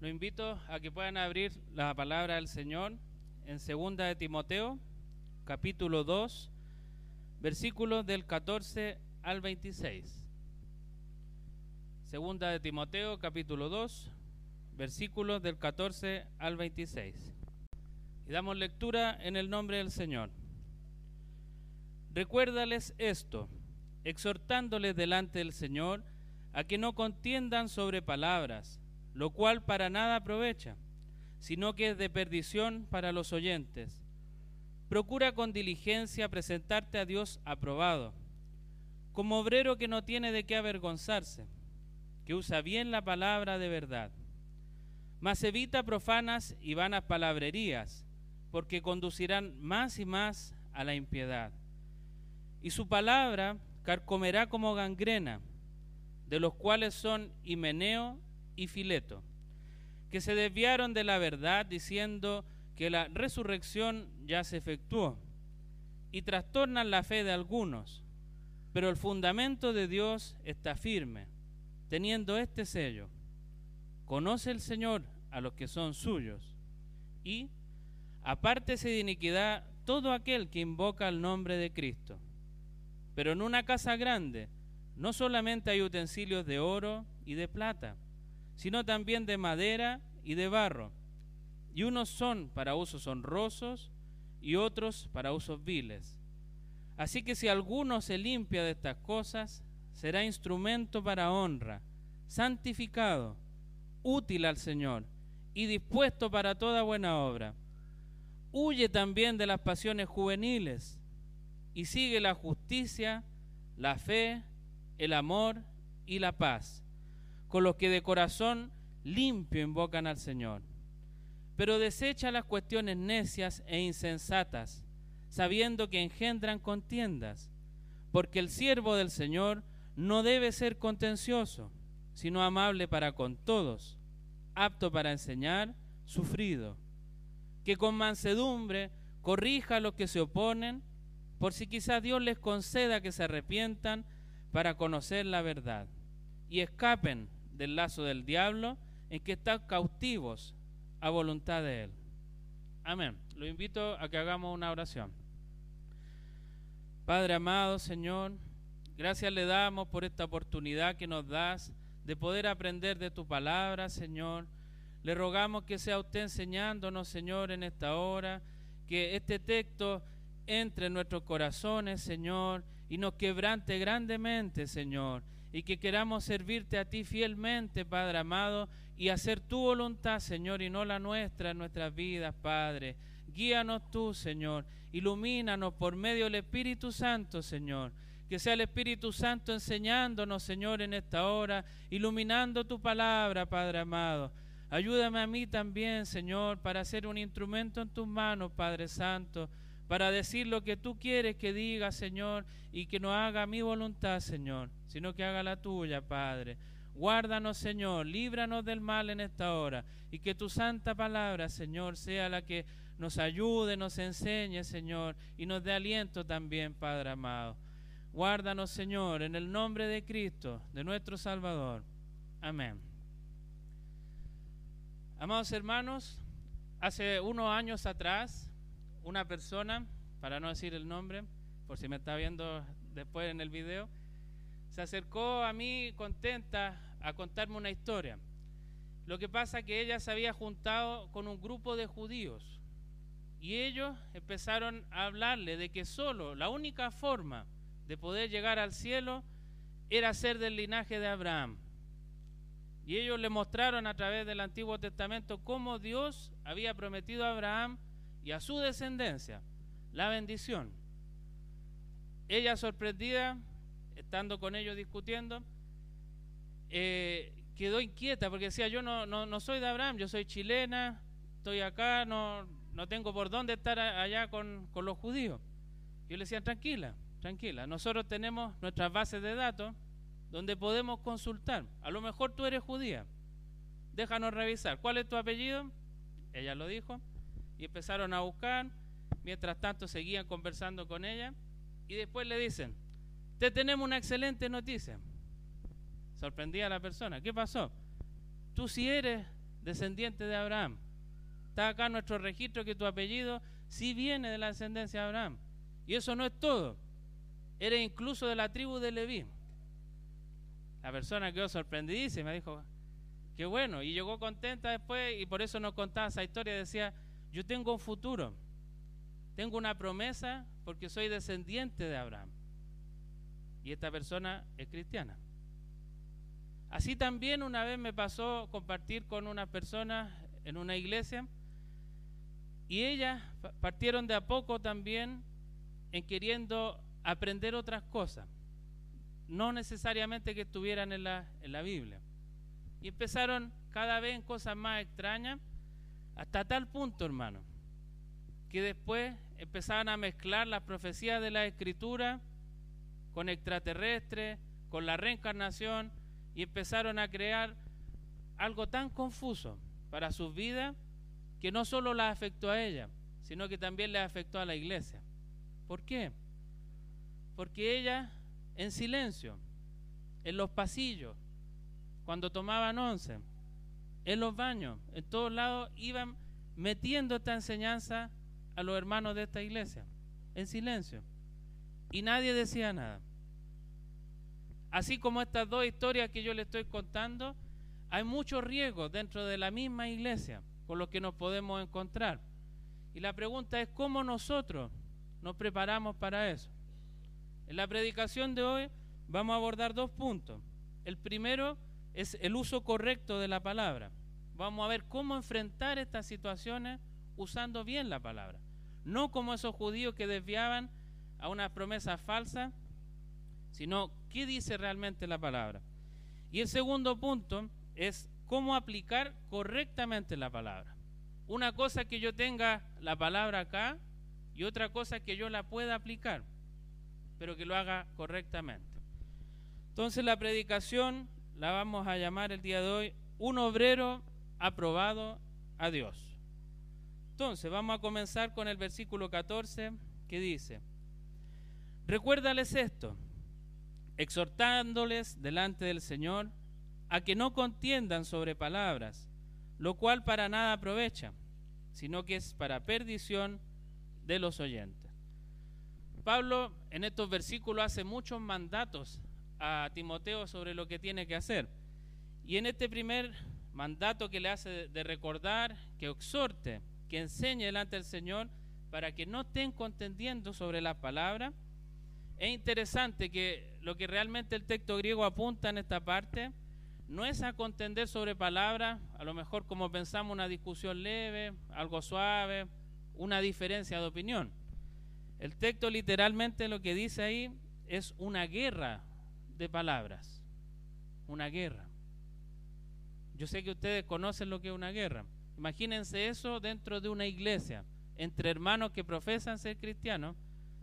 Lo invito a que puedan abrir la palabra del Señor en segunda de Timoteo, capítulo 2, versículos del 14 al 26. Segunda de Timoteo, capítulo 2, versículos del 14 al 26. Y damos lectura en el nombre del Señor. Recuérdales esto, exhortándoles delante del Señor a que no contiendan sobre palabras, lo cual para nada aprovecha, sino que es de perdición para los oyentes. Procura con diligencia presentarte a Dios aprobado, como obrero que no tiene de qué avergonzarse, que usa bien la palabra de verdad. Mas evita profanas y vanas palabrerías, porque conducirán más y más a la impiedad. Y su palabra carcomerá como gangrena, de los cuales son Himeneo y Fileto, que se desviaron de la verdad diciendo que la resurrección ya se efectuó, y trastornan la fe de algunos, pero el fundamento de Dios está firme, teniendo este sello. Conoce el Señor a los que son suyos, y apártese de iniquidad todo aquel que invoca el nombre de Cristo. Pero en una casa grande no solamente hay utensilios de oro y de plata, sino también de madera y de barro, y unos son para usos honrosos y otros para usos viles. Así que si alguno se limpia de estas cosas, será instrumento para honra, santificado, útil al Señor y dispuesto para toda buena obra. Huye también de las pasiones juveniles y sigue la justicia, la fe, el amor y la paz con los que de corazón limpio invocan al Señor. Pero desecha las cuestiones necias e insensatas, sabiendo que engendran contiendas, porque el siervo del Señor no debe ser contencioso, sino amable para con todos, apto para enseñar, sufrido, que con mansedumbre corrija a los que se oponen, por si quizás Dios les conceda que se arrepientan para conocer la verdad y escapen del lazo del diablo en que están cautivos a voluntad de Él. Amén. Lo invito a que hagamos una oración. Padre amado, Señor, gracias le damos por esta oportunidad que nos das de poder aprender de tu palabra, Señor. Le rogamos que sea usted enseñándonos, Señor, en esta hora, que este texto entre en nuestros corazones, Señor, y nos quebrante grandemente, Señor y que queramos servirte a ti fielmente, Padre amado, y hacer tu voluntad, Señor, y no la nuestra en nuestras vidas, Padre. Guíanos tú, Señor. Ilumínanos por medio del Espíritu Santo, Señor. Que sea el Espíritu Santo enseñándonos, Señor, en esta hora, iluminando tu palabra, Padre amado. Ayúdame a mí también, Señor, para ser un instrumento en tus manos, Padre Santo, para decir lo que tú quieres que diga, Señor, y que no haga mi voluntad, Señor sino que haga la tuya, Padre. Guárdanos, Señor, líbranos del mal en esta hora y que tu santa palabra, Señor, sea la que nos ayude, nos enseñe, Señor, y nos dé aliento también, Padre amado. Guárdanos, Señor, en el nombre de Cristo, de nuestro Salvador. Amén. Amados hermanos, hace unos años atrás, una persona, para no decir el nombre, por si me está viendo después en el video, se acercó a mí contenta a contarme una historia. Lo que pasa es que ella se había juntado con un grupo de judíos y ellos empezaron a hablarle de que solo la única forma de poder llegar al cielo era ser del linaje de Abraham. Y ellos le mostraron a través del Antiguo Testamento cómo Dios había prometido a Abraham y a su descendencia la bendición. Ella sorprendida estando con ellos discutiendo, eh, quedó inquieta porque decía, yo no, no, soy de Abraham, yo soy chilena, estoy acá, no, no tengo por dónde estar allá con, con los judíos. Yo le decía, tranquila, tranquila, nosotros tenemos nuestras bases de datos donde podemos consultar. A lo mejor tú eres judía, déjanos revisar. ¿Cuál es tu apellido? Ella lo dijo y empezaron a buscar. Mientras tanto seguían conversando con ella y después le dicen, te tenemos una excelente noticia. Sorprendía a la persona. ¿Qué pasó? Tú si eres descendiente de Abraham. Está acá nuestro registro que tu apellido sí viene de la descendencia de Abraham. Y eso no es todo. Eres incluso de la tribu de Leví. La persona quedó sorprendidísima, dijo, qué bueno. Y llegó contenta después y por eso nos contaba esa historia. Decía, yo tengo un futuro, tengo una promesa porque soy descendiente de Abraham. Y esta persona es cristiana. Así también una vez me pasó compartir con una persona en una iglesia y ellas partieron de a poco también en queriendo aprender otras cosas, no necesariamente que estuvieran en la, en la Biblia. Y empezaron cada vez en cosas más extrañas, hasta tal punto, hermano, que después empezaban a mezclar las profecías de la Escritura con extraterrestres, con la reencarnación, y empezaron a crear algo tan confuso para sus vidas que no solo la afectó a ella, sino que también le afectó a la iglesia. ¿Por qué? Porque ella, en silencio, en los pasillos, cuando tomaban once, en los baños, en todos lados, iban metiendo esta enseñanza a los hermanos de esta iglesia, en silencio. Y nadie decía nada. Así como estas dos historias que yo le estoy contando, hay muchos riesgos dentro de la misma iglesia con los que nos podemos encontrar. Y la pregunta es cómo nosotros nos preparamos para eso. En la predicación de hoy vamos a abordar dos puntos. El primero es el uso correcto de la palabra. Vamos a ver cómo enfrentar estas situaciones usando bien la palabra. No como esos judíos que desviaban a una promesa falsa sino qué dice realmente la palabra. Y el segundo punto es cómo aplicar correctamente la palabra. Una cosa que yo tenga la palabra acá y otra cosa que yo la pueda aplicar, pero que lo haga correctamente. Entonces la predicación la vamos a llamar el día de hoy un obrero aprobado a Dios. Entonces vamos a comenzar con el versículo 14 que dice, recuérdales esto exhortándoles delante del Señor a que no contiendan sobre palabras, lo cual para nada aprovecha, sino que es para perdición de los oyentes. Pablo en estos versículos hace muchos mandatos a Timoteo sobre lo que tiene que hacer. Y en este primer mandato que le hace de recordar, que exhorte, que enseñe delante del Señor, para que no estén contendiendo sobre la palabra, es interesante que lo que realmente el texto griego apunta en esta parte no es a contender sobre palabras, a lo mejor como pensamos una discusión leve, algo suave, una diferencia de opinión. El texto literalmente lo que dice ahí es una guerra de palabras, una guerra. Yo sé que ustedes conocen lo que es una guerra. Imagínense eso dentro de una iglesia, entre hermanos que profesan ser cristianos,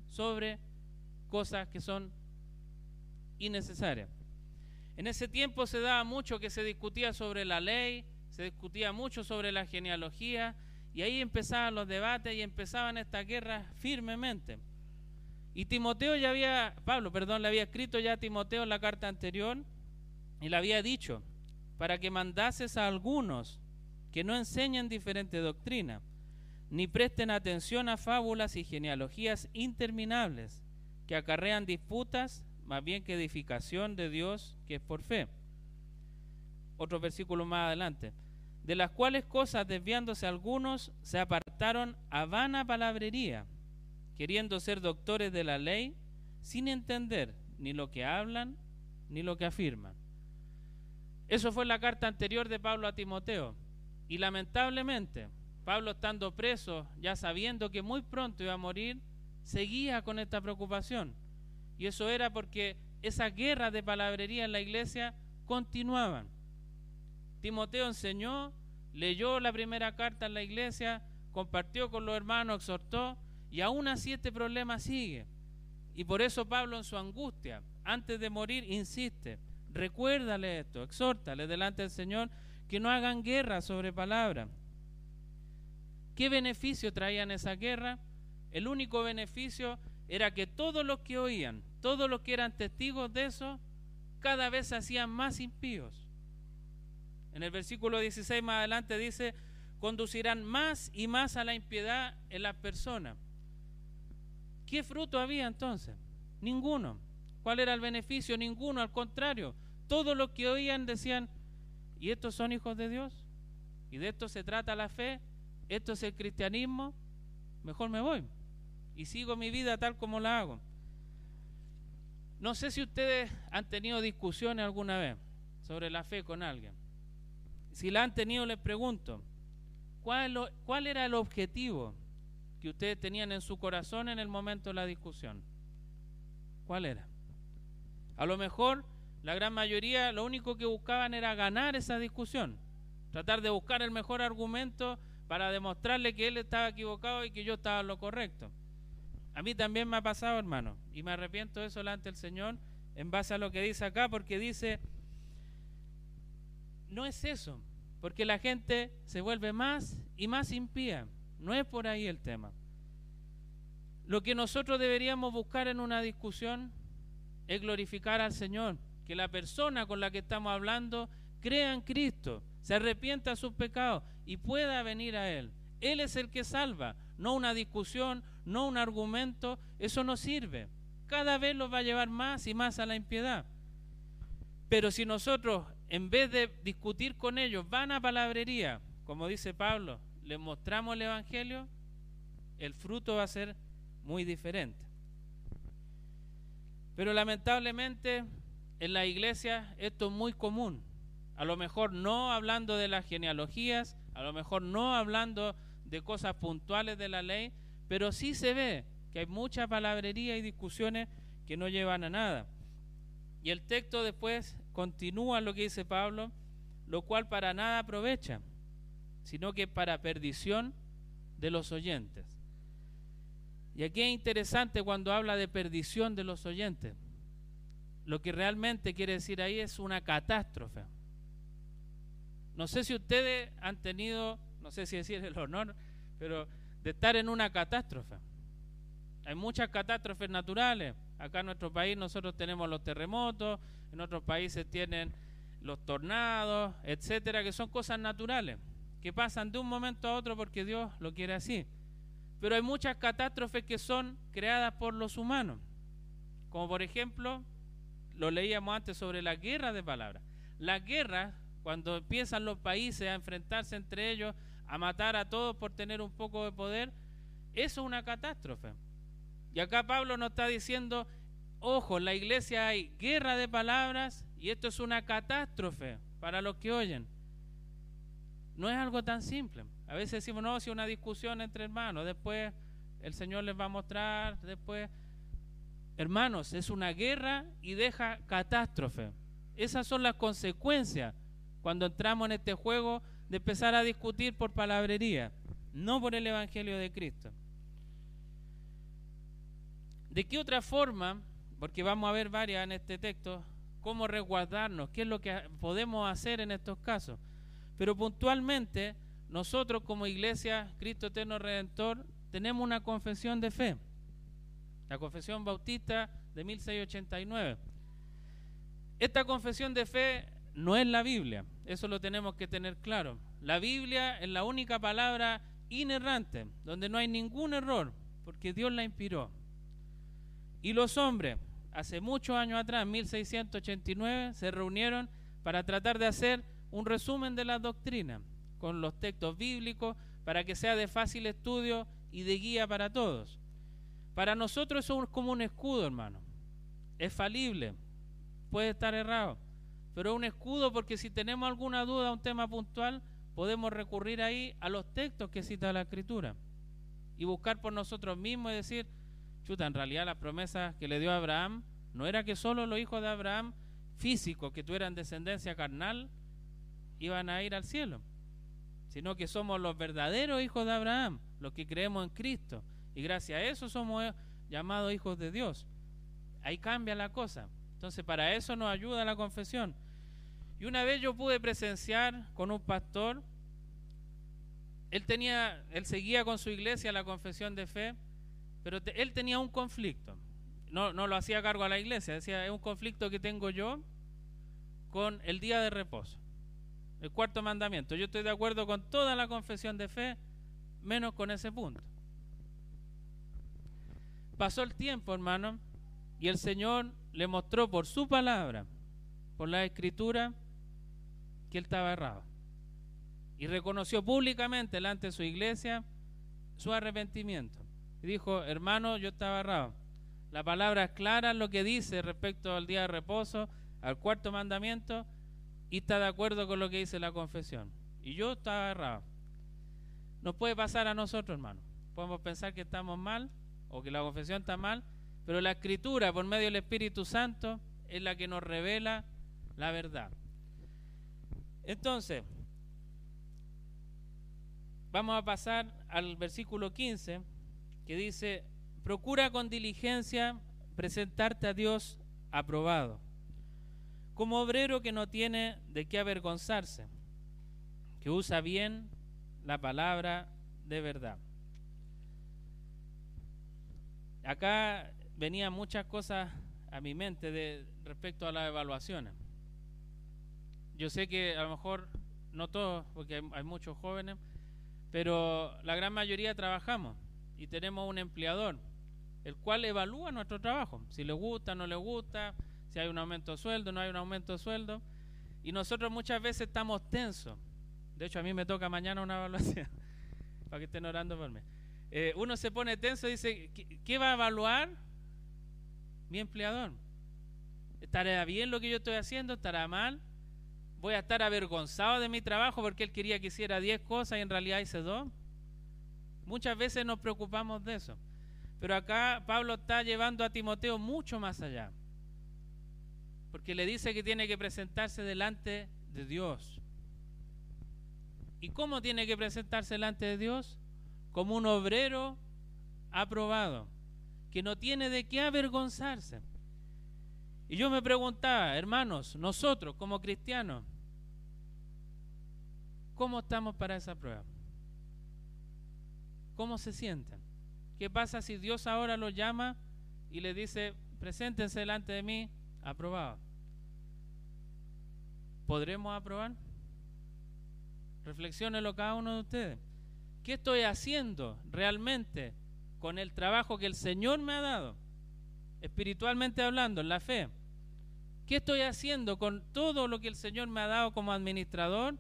sobre cosas que son innecesarias. En ese tiempo se daba mucho que se discutía sobre la ley, se discutía mucho sobre la genealogía, y ahí empezaban los debates y empezaban estas guerras firmemente. Y Timoteo ya había, Pablo, perdón, le había escrito ya a Timoteo en la carta anterior y le había dicho, para que mandases a algunos que no enseñen diferente doctrina, ni presten atención a fábulas y genealogías interminables que acarrean disputas más bien que edificación de Dios que es por fe. Otro versículo más adelante. De las cuales cosas desviándose algunos se apartaron a vana palabrería, queriendo ser doctores de la ley, sin entender ni lo que hablan ni lo que afirman. Eso fue la carta anterior de Pablo a Timoteo. Y lamentablemente, Pablo estando preso, ya sabiendo que muy pronto iba a morir, seguía con esta preocupación. Y eso era porque esas guerras de palabrería en la iglesia continuaban. Timoteo enseñó, leyó la primera carta en la iglesia, compartió con los hermanos, exhortó, y aún así este problema sigue. Y por eso Pablo en su angustia, antes de morir, insiste, recuérdale esto, exhórtale delante del Señor que no hagan guerra sobre palabra. ¿Qué beneficio traían esa guerra? El único beneficio era que todos los que oían, todos los que eran testigos de eso, cada vez se hacían más impíos. En el versículo 16 más adelante dice, conducirán más y más a la impiedad en las personas. ¿Qué fruto había entonces? Ninguno. ¿Cuál era el beneficio? Ninguno, al contrario. Todos los que oían decían, ¿y estos son hijos de Dios? ¿Y de esto se trata la fe? ¿Esto es el cristianismo? Mejor me voy y sigo mi vida tal como la hago. No sé si ustedes han tenido discusiones alguna vez sobre la fe con alguien. Si la han tenido, les pregunto, ¿cuál, ¿cuál era el objetivo que ustedes tenían en su corazón en el momento de la discusión? ¿Cuál era? A lo mejor la gran mayoría lo único que buscaban era ganar esa discusión, tratar de buscar el mejor argumento para demostrarle que él estaba equivocado y que yo estaba en lo correcto. A mí también me ha pasado, hermano, y me arrepiento de eso delante del Señor en base a lo que dice acá, porque dice, no es eso, porque la gente se vuelve más y más impía. No es por ahí el tema. Lo que nosotros deberíamos buscar en una discusión es glorificar al Señor, que la persona con la que estamos hablando crea en Cristo, se arrepienta de sus pecados y pueda venir a Él. Él es el que salva, no una discusión, no un argumento, eso no sirve. Cada vez los va a llevar más y más a la impiedad. Pero si nosotros, en vez de discutir con ellos, van a palabrería, como dice Pablo, les mostramos el Evangelio, el fruto va a ser muy diferente. Pero lamentablemente en la iglesia esto es muy común. A lo mejor no hablando de las genealogías, a lo mejor no hablando de cosas puntuales de la ley, pero sí se ve que hay mucha palabrería y discusiones que no llevan a nada. Y el texto después continúa lo que dice Pablo, lo cual para nada aprovecha, sino que para perdición de los oyentes. Y aquí es interesante cuando habla de perdición de los oyentes. Lo que realmente quiere decir ahí es una catástrofe. No sé si ustedes han tenido, no sé si decir el honor, pero de estar en una catástrofe. Hay muchas catástrofes naturales. Acá en nuestro país nosotros tenemos los terremotos, en otros países tienen los tornados, etcétera, que son cosas naturales, que pasan de un momento a otro porque Dios lo quiere así. Pero hay muchas catástrofes que son creadas por los humanos. Como por ejemplo, lo leíamos antes sobre la guerra de palabras. La guerra, cuando empiezan los países a enfrentarse entre ellos, a matar a todos por tener un poco de poder, eso es una catástrofe. Y acá Pablo nos está diciendo, ojo, en la iglesia hay guerra de palabras y esto es una catástrofe para los que oyen. No es algo tan simple. A veces decimos, no, si una discusión entre hermanos, después el Señor les va a mostrar, después... Hermanos, es una guerra y deja catástrofe. Esas son las consecuencias cuando entramos en este juego de empezar a discutir por palabrería, no por el Evangelio de Cristo. ¿De qué otra forma, porque vamos a ver varias en este texto, cómo resguardarnos, qué es lo que podemos hacer en estos casos? Pero puntualmente, nosotros como iglesia Cristo Eterno Redentor tenemos una confesión de fe, la confesión bautista de 1689. Esta confesión de fe no es la Biblia, eso lo tenemos que tener claro. La Biblia es la única palabra inerrante, donde no hay ningún error, porque Dios la inspiró. Y los hombres, hace muchos años atrás, 1689, se reunieron para tratar de hacer un resumen de la doctrina con los textos bíblicos para que sea de fácil estudio y de guía para todos. Para nosotros eso es como un escudo, hermano. Es falible, puede estar errado, pero es un escudo porque si tenemos alguna duda, un tema puntual, podemos recurrir ahí a los textos que cita la Escritura y buscar por nosotros mismos y decir, chuta, en realidad la promesa que le dio Abraham no era que solo los hijos de Abraham físicos que tuvieran descendencia carnal iban a ir al cielo, sino que somos los verdaderos hijos de Abraham, los que creemos en Cristo, y gracias a eso somos llamados hijos de Dios. Ahí cambia la cosa. Entonces, para eso nos ayuda la confesión. Y una vez yo pude presenciar con un pastor, él tenía, él seguía con su iglesia la confesión de fe, pero él tenía un conflicto. No, no lo hacía cargo a la iglesia, decía, es un conflicto que tengo yo con el día de reposo. El cuarto mandamiento. Yo estoy de acuerdo con toda la confesión de fe, menos con ese punto. Pasó el tiempo, hermano, y el Señor le mostró por su palabra, por la escritura, que él estaba errado. Y reconoció públicamente delante de su iglesia su arrepentimiento. Y dijo, hermano, yo estaba errado. La palabra es clara lo que dice respecto al día de reposo, al cuarto mandamiento, y está de acuerdo con lo que dice la confesión. Y yo estaba errado. Nos puede pasar a nosotros, hermano. Podemos pensar que estamos mal o que la confesión está mal, pero la escritura por medio del Espíritu Santo es la que nos revela la verdad. Entonces, vamos a pasar al versículo 15 que dice, procura con diligencia presentarte a Dios aprobado, como obrero que no tiene de qué avergonzarse, que usa bien la palabra de verdad. Acá venían muchas cosas a mi mente de respecto a las evaluaciones. Yo sé que a lo mejor no todos, porque hay, muchos jóvenes, pero la gran mayoría trabajamos y tenemos un empleador, el cual evalúa nuestro trabajo, si le gusta, no le gusta, si hay un aumento de sueldo, no hay un aumento de sueldo, y nosotros muchas veces estamos tensos. De hecho, a mí me toca mañana una evaluación, para que estén orando por mí. Eh, uno se pone tenso y dice, ¿qué, va a evaluar mi empleador? ¿Estará bien lo que yo estoy haciendo? ¿Estará mal? ¿Voy a estar avergonzado de mi trabajo porque él quería que hiciera 10 cosas y en realidad hice dos? Muchas veces nos preocupamos de eso. Pero acá Pablo está llevando a Timoteo mucho más allá. Porque le dice que tiene que presentarse delante de Dios. ¿Y cómo tiene que presentarse delante de Dios? como un obrero aprobado, que no tiene de qué avergonzarse. Y yo me preguntaba, hermanos, nosotros como cristianos, ¿cómo estamos para esa prueba? ¿Cómo se sienten? ¿Qué pasa si Dios ahora los llama y le dice, preséntense delante de mí, aprobado? ¿Podremos aprobar? Reflexionenlo cada uno de ustedes. ¿Qué estoy haciendo realmente con el trabajo que el Señor me ha dado? Espiritualmente hablando, en la fe. ¿Qué estoy haciendo con todo lo que el Señor me ha dado como administrador?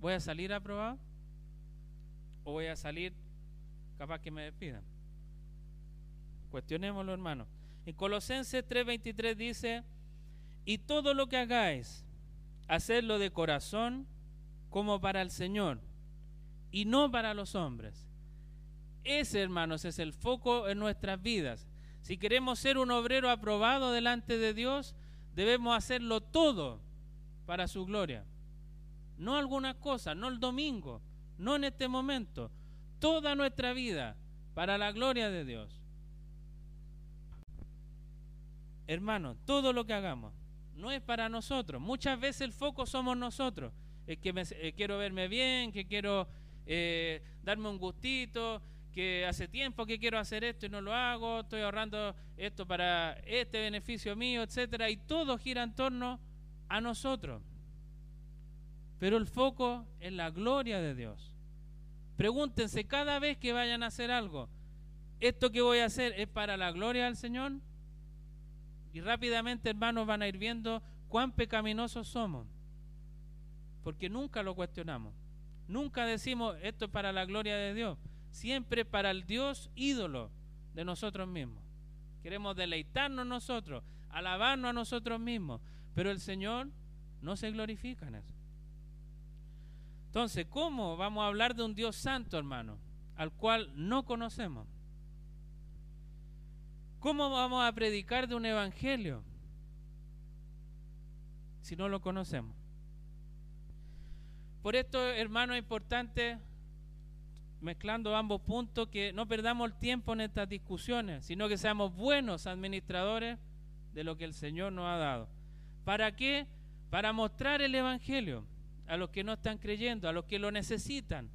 ¿Voy a salir aprobado? ¿O voy a salir capaz que me despidan? Cuestionémoslo, hermano. En Colosenses 3:23 dice, y todo lo que hagáis, hacedlo de corazón como para el Señor y no para los hombres. Ese, hermanos, es el foco en nuestras vidas. Si queremos ser un obrero aprobado delante de Dios, debemos hacerlo todo para su gloria. No algunas cosas, no el domingo, no en este momento. Toda nuestra vida para la gloria de Dios. Hermanos, todo lo que hagamos no es para nosotros. Muchas veces el foco somos nosotros. Es que me, eh, quiero verme bien, que quiero eh, darme un gustito, que hace tiempo que quiero hacer esto y no lo hago, estoy ahorrando esto para este beneficio mío, etcétera, y todo gira en torno a nosotros. Pero el foco es la gloria de Dios. Pregúntense cada vez que vayan a hacer algo, ¿esto que voy a hacer es para la gloria del Señor? Y rápidamente, hermanos, van a ir viendo cuán pecaminosos somos, porque nunca lo cuestionamos. Nunca decimos esto es para la gloria de Dios, siempre para el Dios ídolo de nosotros mismos. Queremos deleitarnos nosotros, alabarnos a nosotros mismos, pero el Señor no se glorifica en eso. Entonces, ¿cómo vamos a hablar de un Dios santo, hermano, al cual no conocemos? ¿Cómo vamos a predicar de un evangelio si no lo conocemos? Por esto, hermano, es importante, mezclando ambos puntos, que no perdamos el tiempo en estas discusiones, sino que seamos buenos administradores de lo que el Señor nos ha dado. ¿Para qué? Para mostrar el Evangelio a los que no están creyendo, a los que lo necesitan.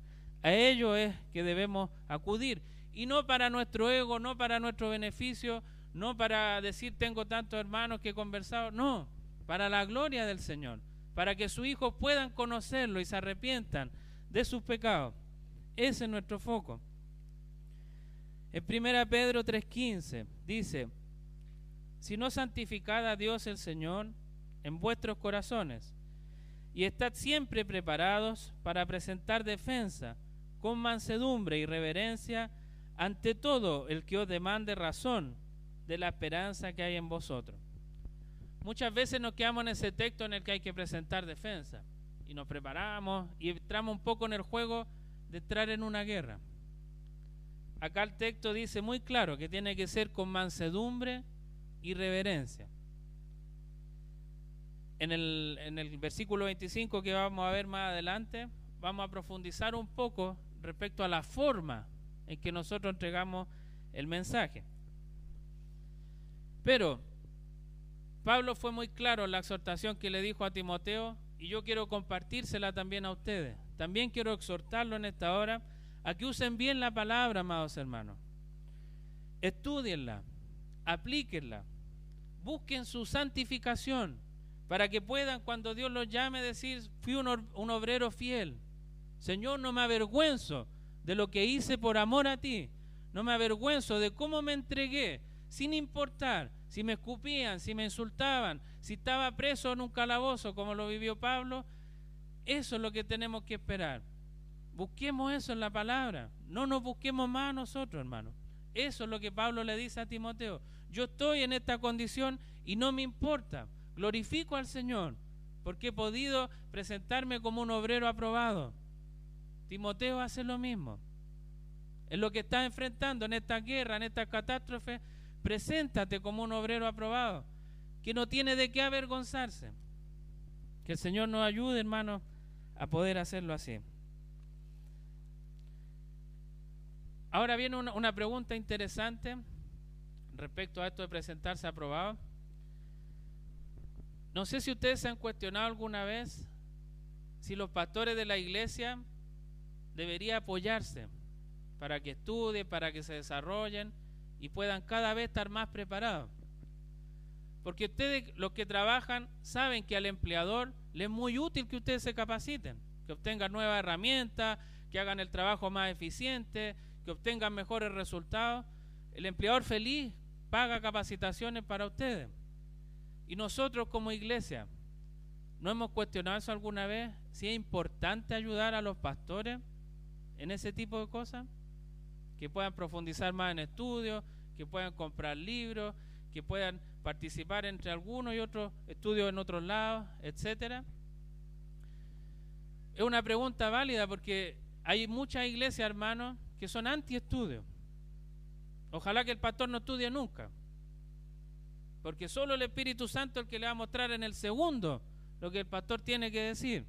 A ellos es que debemos acudir. Y no para nuestro ego, no para nuestro beneficio, no para decir tengo tantos hermanos que he conversado, no, para la gloria del Señor para que sus hijos puedan conocerlo y se arrepientan de sus pecados. Ese es nuestro foco. En 1 Pedro 3:15 dice, si no santificad a Dios el Señor en vuestros corazones, y estad siempre preparados para presentar defensa con mansedumbre y reverencia ante todo el que os demande razón de la esperanza que hay en vosotros. Muchas veces nos quedamos en ese texto en el que hay que presentar defensa y nos preparamos y entramos un poco en el juego de entrar en una guerra. Acá el texto dice muy claro que tiene que ser con mansedumbre y reverencia. En el, en el versículo 25 que vamos a ver más adelante, vamos a profundizar un poco respecto a la forma en que nosotros entregamos el mensaje. Pero Pablo fue muy claro en la exhortación que le dijo a Timoteo y yo quiero compartírsela también a ustedes. También quiero exhortarlo en esta hora a que usen bien la palabra, amados hermanos. Estudienla, aplíquenla, busquen su santificación para que puedan cuando Dios los llame decir, fui un, un obrero fiel. Señor, no me avergüenzo de lo que hice por amor a ti. No me avergüenzo de cómo me entregué, sin importar si me escupían, si me insultaban, si estaba preso en un calabozo como lo vivió Pablo. Eso es lo que tenemos que esperar. Busquemos eso en la palabra. No nos busquemos más a nosotros, hermano. Eso es lo que Pablo le dice a Timoteo. Yo estoy en esta condición y no me importa. Glorifico al Señor porque he podido presentarme como un obrero aprobado. Timoteo hace lo mismo. En lo que está enfrentando en esta guerra, en esta catástrofe, preséntate como un obrero aprobado, que no tiene de qué avergonzarse. Que el Señor nos ayude, hermano, a poder hacerlo así. Ahora viene una, una pregunta interesante respecto a esto de presentarse aprobado. No sé si ustedes se han cuestionado alguna vez si los pastores de la iglesia debería apoyarse para que estudien, para que se desarrollen y puedan cada vez estar más preparados. Porque ustedes, los que trabajan, saben que al empleador le es muy útil que ustedes se capaciten, que obtengan nuevas herramientas, que hagan el trabajo más eficiente, que obtengan mejores resultados. El empleador feliz paga capacitaciones para ustedes. Y nosotros como iglesia, ¿no hemos cuestionado eso alguna vez? Si es importante ayudar a los pastores en ese tipo de cosas, que puedan profundizar más en estudios, que puedan comprar libros, que puedan participar entre algunos y otros estudios en otros lados, etcétera. Es una pregunta válida porque hay muchas iglesias, hermanos, que son anti-estudio. Ojalá que el pastor no estudie nunca. Porque solo el Espíritu Santo es el que le va a mostrar en el segundo lo que el pastor tiene que decir.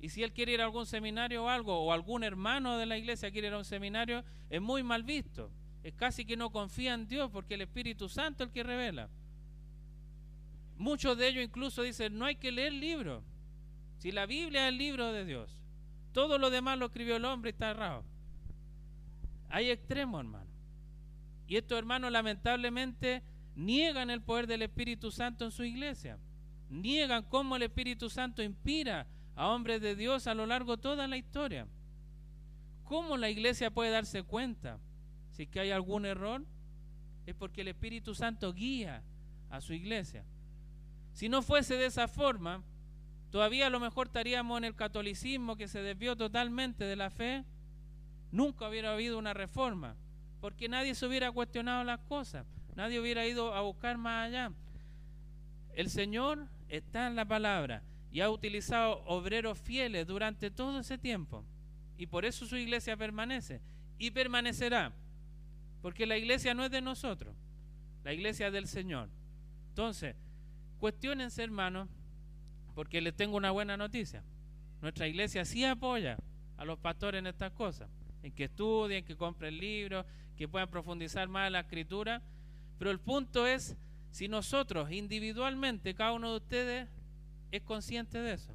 Y si él quiere ir a algún seminario o algo, o algún hermano de la iglesia quiere ir a un seminario, es muy mal visto. Es casi que no confía en Dios porque el Espíritu Santo es el que revela. Muchos de ellos incluso dicen, no hay que leer libros. Si la Biblia es el libro de Dios, todo lo demás lo escribió el hombre y está errado. Hay extremos, hermano. Y estos hermanos lamentablemente niegan el poder del Espíritu Santo en su iglesia. Niegan cómo el Espíritu Santo inspira a hombres de Dios a lo largo de toda la historia. ¿Cómo la iglesia puede darse cuenta si que hay algún error? Es porque el Espíritu Santo guía a su iglesia. Si no fuese de esa forma, todavía a lo mejor estaríamos en el catolicismo que se desvió totalmente de la fe. Nunca hubiera habido una reforma, porque nadie se hubiera cuestionado las cosas, nadie hubiera ido a buscar más allá. El Señor está en la palabra y ha utilizado obreros fieles durante todo ese tiempo. Y por eso su iglesia permanece y permanecerá. Porque la iglesia no es de nosotros, la iglesia es del Señor. Entonces, cuestionense, hermanos, porque les tengo una buena noticia. Nuestra iglesia sí apoya a los pastores en estas cosas, en que estudien, que compren libros, que puedan profundizar más en la escritura. Pero el punto es, si nosotros individualmente, cada uno de ustedes, es consciente de eso.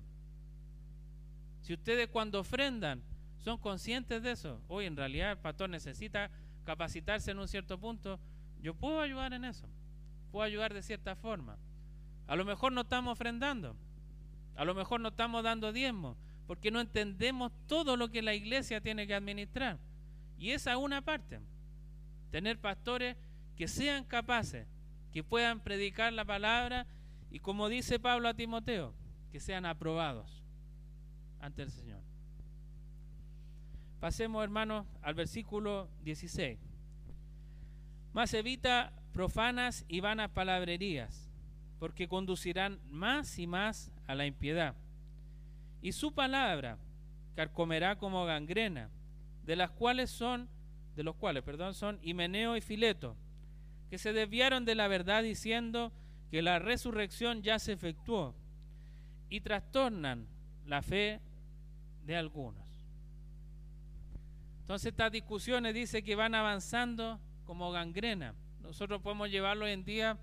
Si ustedes cuando ofrendan son conscientes de eso, hoy en realidad el pastor necesita capacitarse en un cierto punto, yo puedo ayudar en eso, puedo ayudar de cierta forma. A lo mejor no estamos ofrendando, A lo mejor no estamos dando diezmo porque no entendemos todo lo que la iglesia tiene que administrar. Y esa es una parte. Tener pastores que sean capaces, que puedan predicar la palabra y como dice Pablo a Timoteo, que sean aprobados ante el Señor. Pasemos, hermanos, al versículo 16. Más evita profanas y vanas palabrerías, porque conducirán más y más a la impiedad. Y su palabra carcomerá como gangrena, de las cuales son, de los cuales, perdón, son Himeneo y Fileto, que se desviaron de la verdad diciendo que la resurrección ya se efectuó y trastornan la fe de algunos. Entonces estas discusiones dice que van avanzando como gangrena. Nosotros podemos llevarlo hoy en día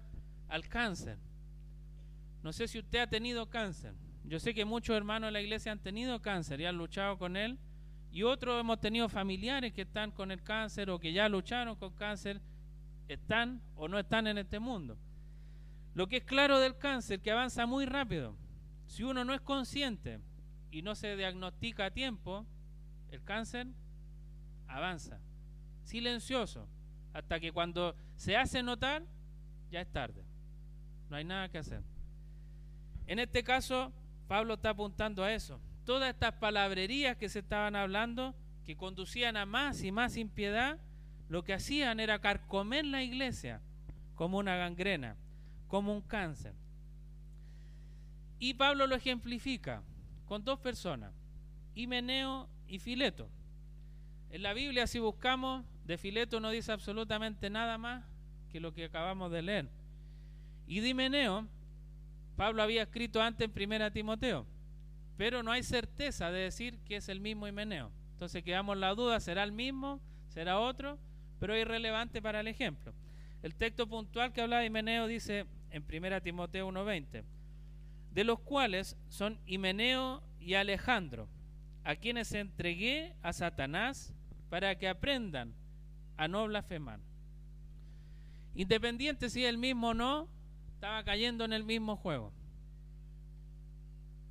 al cáncer. No sé si usted ha tenido cáncer. Yo sé que muchos hermanos de la iglesia han tenido cáncer y han luchado con él. Y otros hemos tenido familiares que están con el cáncer o que ya lucharon con cáncer, están o no están en este mundo. Lo que es claro del cáncer, que avanza muy rápido. Si uno no es consciente y no se diagnostica a tiempo, el cáncer avanza, silencioso, hasta que cuando se hace notar, ya es tarde. No hay nada que hacer. En este caso, Pablo está apuntando a eso. Todas estas palabrerías que se estaban hablando, que conducían a más y más impiedad, lo que hacían era carcomer la iglesia como una gangrena, como un cáncer. Y Pablo lo ejemplifica con dos personas, Himeneo y Fileto. En la Biblia, si buscamos, de Fileto no dice absolutamente nada más que lo que acabamos de leer. Y de Himeneo Pablo había escrito antes en Primera Timoteo, pero no hay certeza de decir que es el mismo Himeneo. Entonces quedamos la duda, ¿será el mismo? ¿Será otro? Pero es irrelevante para el ejemplo. El texto puntual que habla de Himeneo dice en Primera Timoteo 1.20, de los cuales son Himeneo y Alejandro, a quienes entregué a Satanás para que aprendan a no blasfemar. Independiente si el mismo o no, estaba cayendo en el mismo juego.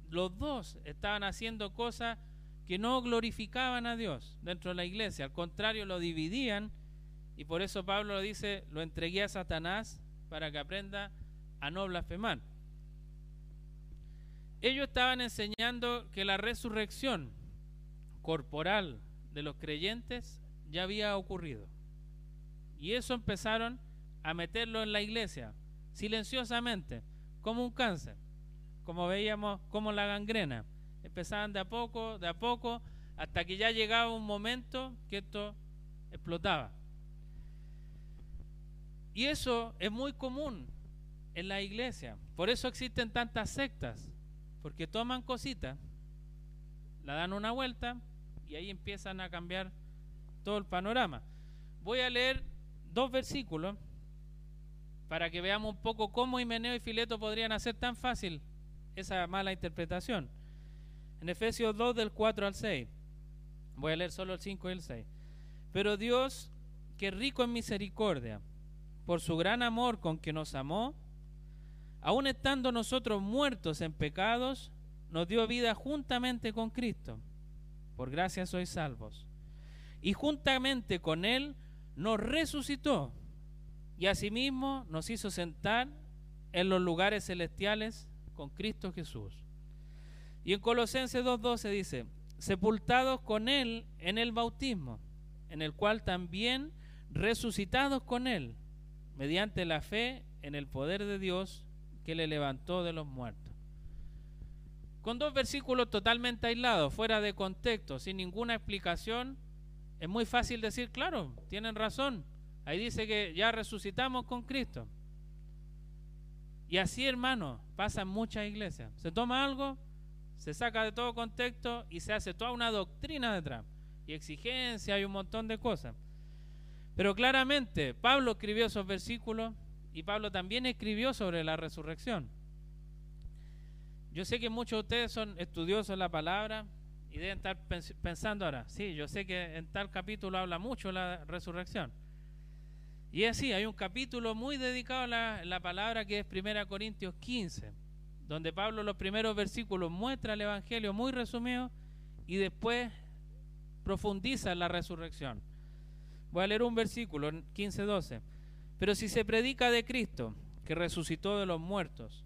Los dos estaban haciendo cosas que no glorificaban a Dios dentro de la iglesia, al contrario lo dividían y por eso Pablo lo dice, lo entregué a Satanás para que aprenda a no blasfemar. Ellos estaban enseñando que la resurrección corporal de los creyentes ya había ocurrido. Y eso empezaron a meterlo en la iglesia, silenciosamente, como un cáncer, como veíamos, como la gangrena. Empezaban de a poco, de a poco, hasta que ya llegaba un momento que esto explotaba. Y eso es muy común en la iglesia. Por eso existen tantas sectas, porque toman cositas, la dan una vuelta y ahí empiezan a cambiar todo el panorama. Voy a leer dos versículos para que veamos un poco cómo Himeneo y Fileto podrían hacer tan fácil esa mala interpretación. En Efesios 2 del 4 al 6, voy a leer solo el 5 y el 6. Pero Dios, que rico en misericordia, por su gran amor con que nos amó, aun estando nosotros muertos en pecados, nos dio vida juntamente con Cristo. Por gracia sois salvos. Y juntamente con Él nos resucitó y asimismo nos hizo sentar en los lugares celestiales con Cristo Jesús. Y en Colosenses 2.12 dice, sepultados con Él en el bautismo, en el cual también resucitados con Él, mediante la fe en el poder de Dios que le levantó de los muertos. Con dos versículos totalmente aislados, fuera de contexto, sin ninguna explicación, es muy fácil decir, claro, tienen razón, Ahí dice que ya resucitamos con Cristo. Y así, hermano, pasa en muchas iglesias. Se toma algo, se saca de todo contexto y se hace toda una doctrina detrás. Y exigencia y un montón de cosas. Pero claramente, Pablo escribió esos versículos y Pablo también escribió sobre la resurrección. Yo sé que muchos de ustedes son estudiosos de la palabra y deben estar pensando ahora, sí, yo sé que en tal capítulo habla mucho la resurrección. Y así, hay un capítulo muy dedicado a la, palabra que es 1 Corintios 15, donde Pablo los primeros versículos muestra el Evangelio muy resumido y después profundiza en la resurrección. Voy a leer un versículo, 15-12. Pero si se predica de Cristo, que resucitó de los muertos,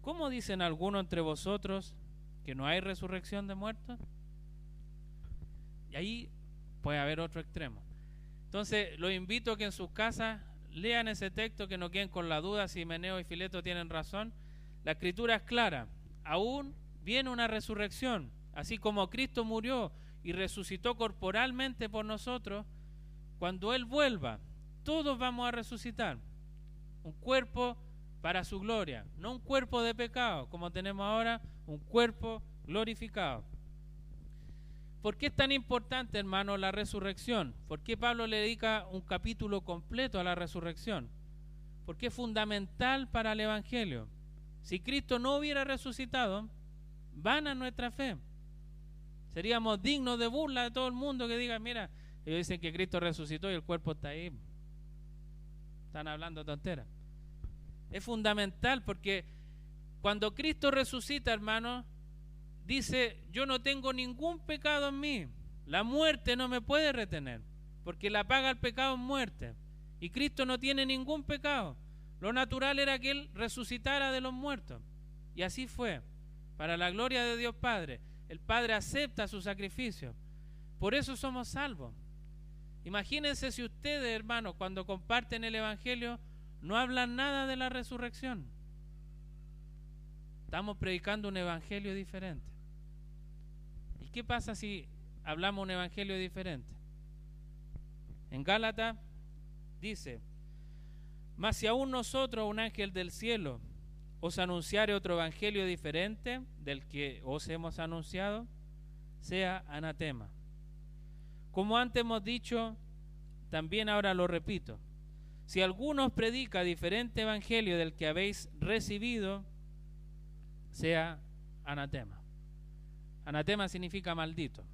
¿cómo dicen algunos entre vosotros que no hay resurrección de muertos? Y ahí puede haber otro extremo. Entonces, los invito a que en sus casas lean ese texto, que no queden con la duda si Meneo y Fileto tienen razón. La escritura es clara. Aún viene una resurrección. Así como Cristo murió y resucitó corporalmente por nosotros, cuando Él vuelva, todos vamos a resucitar. Un cuerpo para su gloria, no un cuerpo de pecado como tenemos ahora, un cuerpo glorificado. ¿Por qué es tan importante, hermano, la resurrección? ¿Por qué Pablo le dedica un capítulo completo a la resurrección? Porque es fundamental para el Evangelio. Si Cristo no hubiera resucitado, van a nuestra fe. Seríamos dignos de burla de todo el mundo que diga, mira, ellos dicen que Cristo resucitó y el cuerpo está ahí. Están hablando tonteras. Es fundamental porque cuando Cristo resucita, hermano, dice, yo no tengo ningún pecado en mí. La muerte no me puede retener, porque la paga el pecado en muerte. Y Cristo no tiene ningún pecado. Lo natural era que Él resucitara de los muertos. Y así fue, para la gloria de Dios Padre. El Padre acepta su sacrificio. Por eso somos salvos. Imagínense si ustedes, hermanos, cuando comparten el Evangelio, no hablan nada de la resurrección. Estamos predicando un Evangelio diferente. ¿Y qué pasa si hablamos un Evangelio diferente? En Gálatas dice, mas si aún nosotros, un ángel del cielo, os anunciare otro evangelio diferente del que os hemos anunciado, sea anatema. Como antes hemos dicho, también ahora lo repito. Si alguno os predica diferente evangelio del que habéis recibido, sea anatema. Anatema significa maldito.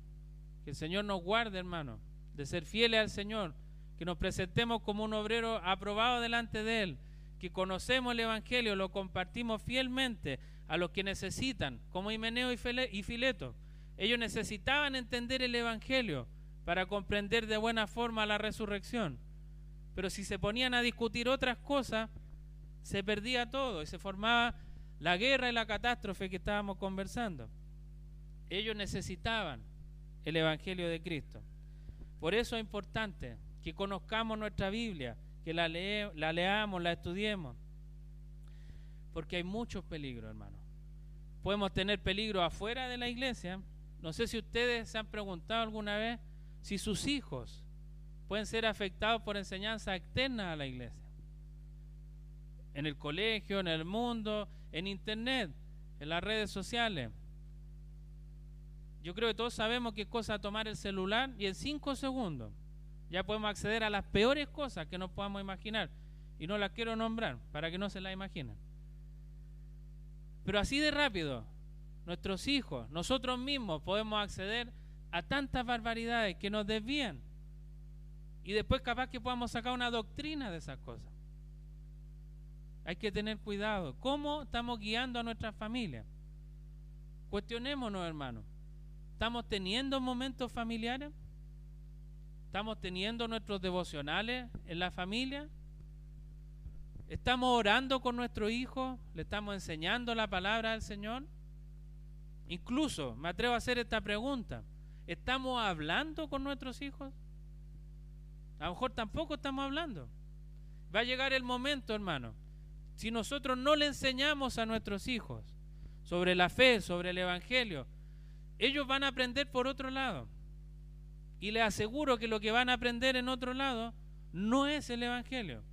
Que el Señor nos guarde, hermano, de ser fieles al Señor, que nos presentemos como un obrero aprobado delante de Él, que conocemos el Evangelio, lo compartimos fielmente a los que necesitan, como Himeneo y Fileto. Ellos necesitaban entender el Evangelio para comprender de buena forma la resurrección. Pero si se ponían a discutir otras cosas, se perdía todo y se formaba la guerra y la catástrofe que estábamos conversando. Ellos necesitaban el Evangelio de Cristo. Por eso es importante que conozcamos nuestra Biblia, que la, leamos, la estudiemos. Porque hay muchos peligros, hermano. Podemos tener peligro afuera de la iglesia. No sé si ustedes se han preguntado alguna vez si sus hijos pueden ser afectados por enseñanza externa a la iglesia. En el colegio, en el mundo, en internet, en las redes sociales. Yo creo que todos sabemos qué cosa tomar el celular y en cinco segundos ya podemos acceder a las peores cosas que nos podamos imaginar. Y no las quiero nombrar para que no se las imaginen. Pero así de rápido, nuestros hijos, nosotros mismos podemos acceder a tantas barbaridades que nos desvían. Y después capaz que podamos sacar una doctrina de esas cosas. Hay que tener cuidado. ¿Cómo estamos guiando a nuestras familias? Cuestionémonos, hermanos. ¿Estamos teniendo momentos familiares? ¿Estamos teniendo nuestros devocionales en la familia? ¿Estamos orando con nuestro hijo? ¿Le estamos enseñando la palabra del Señor? Incluso me atrevo a hacer esta pregunta. ¿Estamos hablando con nuestros hijos? A lo mejor tampoco estamos hablando. Va a llegar el momento, hermano. Si nosotros no le enseñamos a nuestros hijos sobre la fe, sobre el Evangelio, ellos van a aprender por otro lado. Y les aseguro que lo que van a aprender en otro lado no es el Evangelio.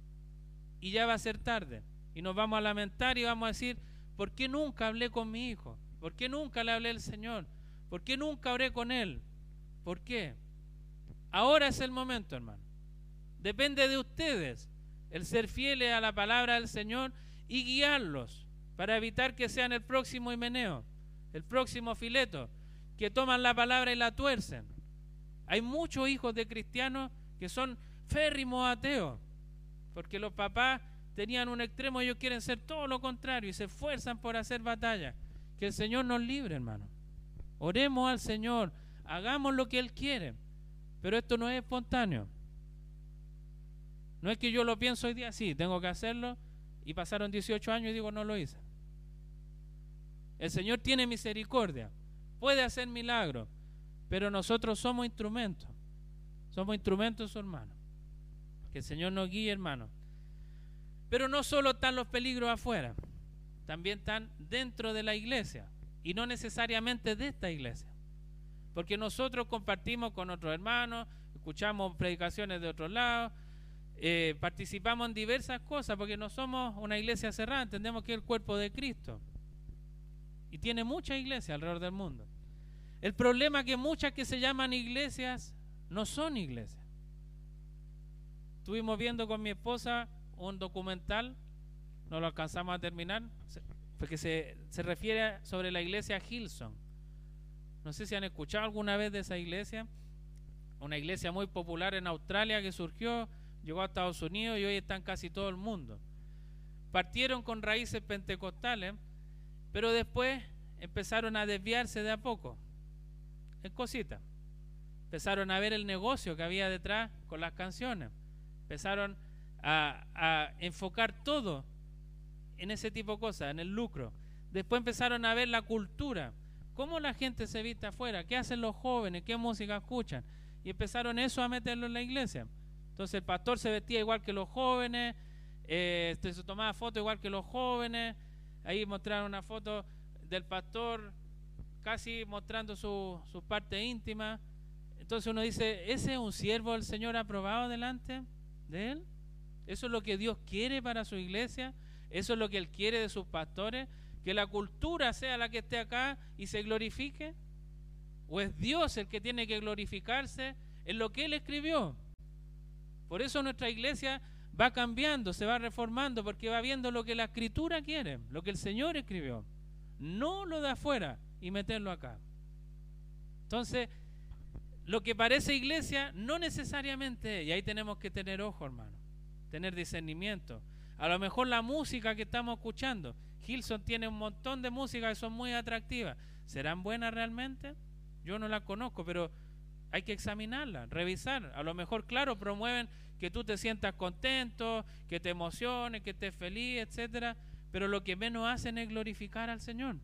Y ya va a ser tarde. Y nos vamos a lamentar y vamos a decir, ¿por qué nunca hablé con mi hijo? ¿Por qué nunca le hablé al Señor? ¿Por qué nunca oré con él? ¿Por qué? Ahora es el momento, hermano. Depende de ustedes el ser fieles a la palabra del Señor y guiarlos para evitar que sean el próximo Himeneo, el próximo Fileto, que toman la palabra y la tuercen hay muchos hijos de cristianos que son férrimos ateos, porque los papás tenían un extremo, ellos quieren ser todo lo contrario y se esfuerzan por hacer batalla. Que el Señor nos libre, hermano. Oremos al Señor, hagamos lo que Él quiere, pero esto no es espontáneo. No es que yo lo pienso hoy día, sí, tengo que hacerlo, y pasaron 18 años y digo, no lo hice. El Señor tiene misericordia, puede hacer milagros, pero nosotros somos instrumentos. Somos instrumentos, su hermano. Que el Señor nos guíe, hermano. Pero no solo están los peligros afuera, también están dentro de la iglesia y no necesariamente de esta iglesia. Porque nosotros compartimos con otros hermanos, escuchamos predicaciones de otros lados, eh, participamos en diversas cosas, porque no somos una iglesia cerrada, entendemos que es el cuerpo de Cristo. Y tiene mucha iglesia alrededor del mundo. El problema es que muchas que se llaman iglesias no son iglesias. Estuvimos viendo con mi esposa un documental, no lo alcanzamos a terminar, porque se, se refiere sobre la iglesia Hilson. No sé si han escuchado alguna vez de esa iglesia, una iglesia muy popular en Australia que surgió, llegó a Estados Unidos y hoy está en casi todo el mundo. Partieron con raíces pentecostales, pero después empezaron a desviarse de a poco, en cositas. Empezaron a ver el negocio que había detrás con las canciones. Empezaron a, enfocar todo en ese tipo de cosas, en el lucro. Después empezaron a ver la cultura, cómo la gente se viste afuera, qué hacen los jóvenes, qué música escuchan. Y empezaron eso a meterlo en la iglesia. Entonces el pastor se vestía igual que los jóvenes, eh, este, se tomaba fotos igual que los jóvenes. Ahí mostraron una foto del pastor casi mostrando su, su parte íntima. Entonces uno dice, ¿ese es un siervo del Señor aprobado delante de él? Eso es lo que Dios quiere para su iglesia. Eso es lo que Él quiere de sus pastores. Que la cultura sea la que esté acá y se glorifique. ¿O es Dios el que tiene que glorificarse en lo que Él escribió? Por eso nuestra iglesia va cambiando, se va reformando, porque va viendo lo que la escritura quiere, lo que el Señor escribió. No lo de afuera y meterlo acá. Entonces, lo que parece iglesia no necesariamente es, y ahí tenemos que tener ojo, hermano tener discernimiento. A lo mejor la música que estamos escuchando, Gilson tiene un montón de música que son muy atractivas. ¿Serán buenas realmente? Yo no las conozco, pero hay que examinarla, revisar. A lo mejor, claro, promueven que tú te sientas contento, que te emociones, que estés feliz, etcétera, pero lo que menos hacen es glorificar al Señor.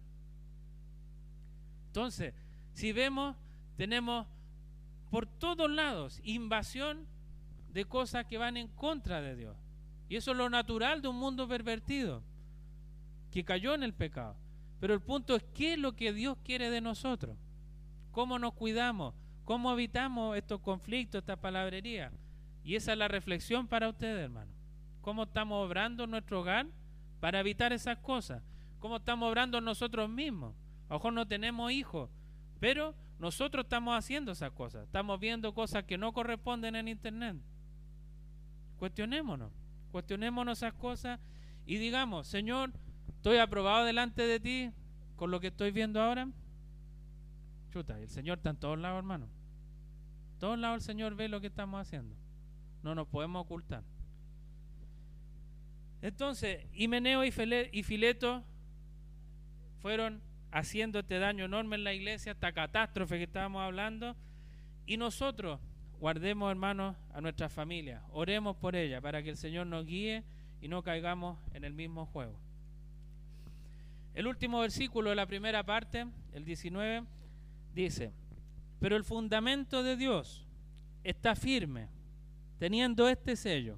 Entonces, si vemos, tenemos por todos lados invasión de cosas que van en contra de Dios. Y eso es lo natural de un mundo pervertido, que cayó en el pecado. Pero el punto es qué es lo que Dios quiere de nosotros. ¿Cómo nos cuidamos? ¿Cómo evitamos estos conflictos, esta palabrería? Y esa es la reflexión para ustedes, hermano. ¿Cómo estamos obrando en nuestro hogar para evitar esas cosas? ¿Cómo estamos obrando nosotros mismos? A lo mejor no tenemos hijos, pero nosotros estamos haciendo esas cosas. Estamos viendo cosas que no corresponden en Internet. Cuestionémonos, cuestionémonos esas cosas y digamos, Señor, estoy aprobado delante de ti con lo que estoy viendo ahora. Chuta, el Señor está en todos lados, hermano. En todos lados el Señor ve lo que estamos haciendo. No nos podemos ocultar. Entonces, Himeneo y Fileto fueron haciendo este daño enorme en la iglesia, esta catástrofe que estábamos hablando, y nosotros guardemos, hermanos, a nuestra familia, oremos por ella para que el Señor nos guíe y no caigamos en el mismo juego. El último versículo de la primera parte, el 19, dice, pero el fundamento de Dios está firme, teniendo este sello.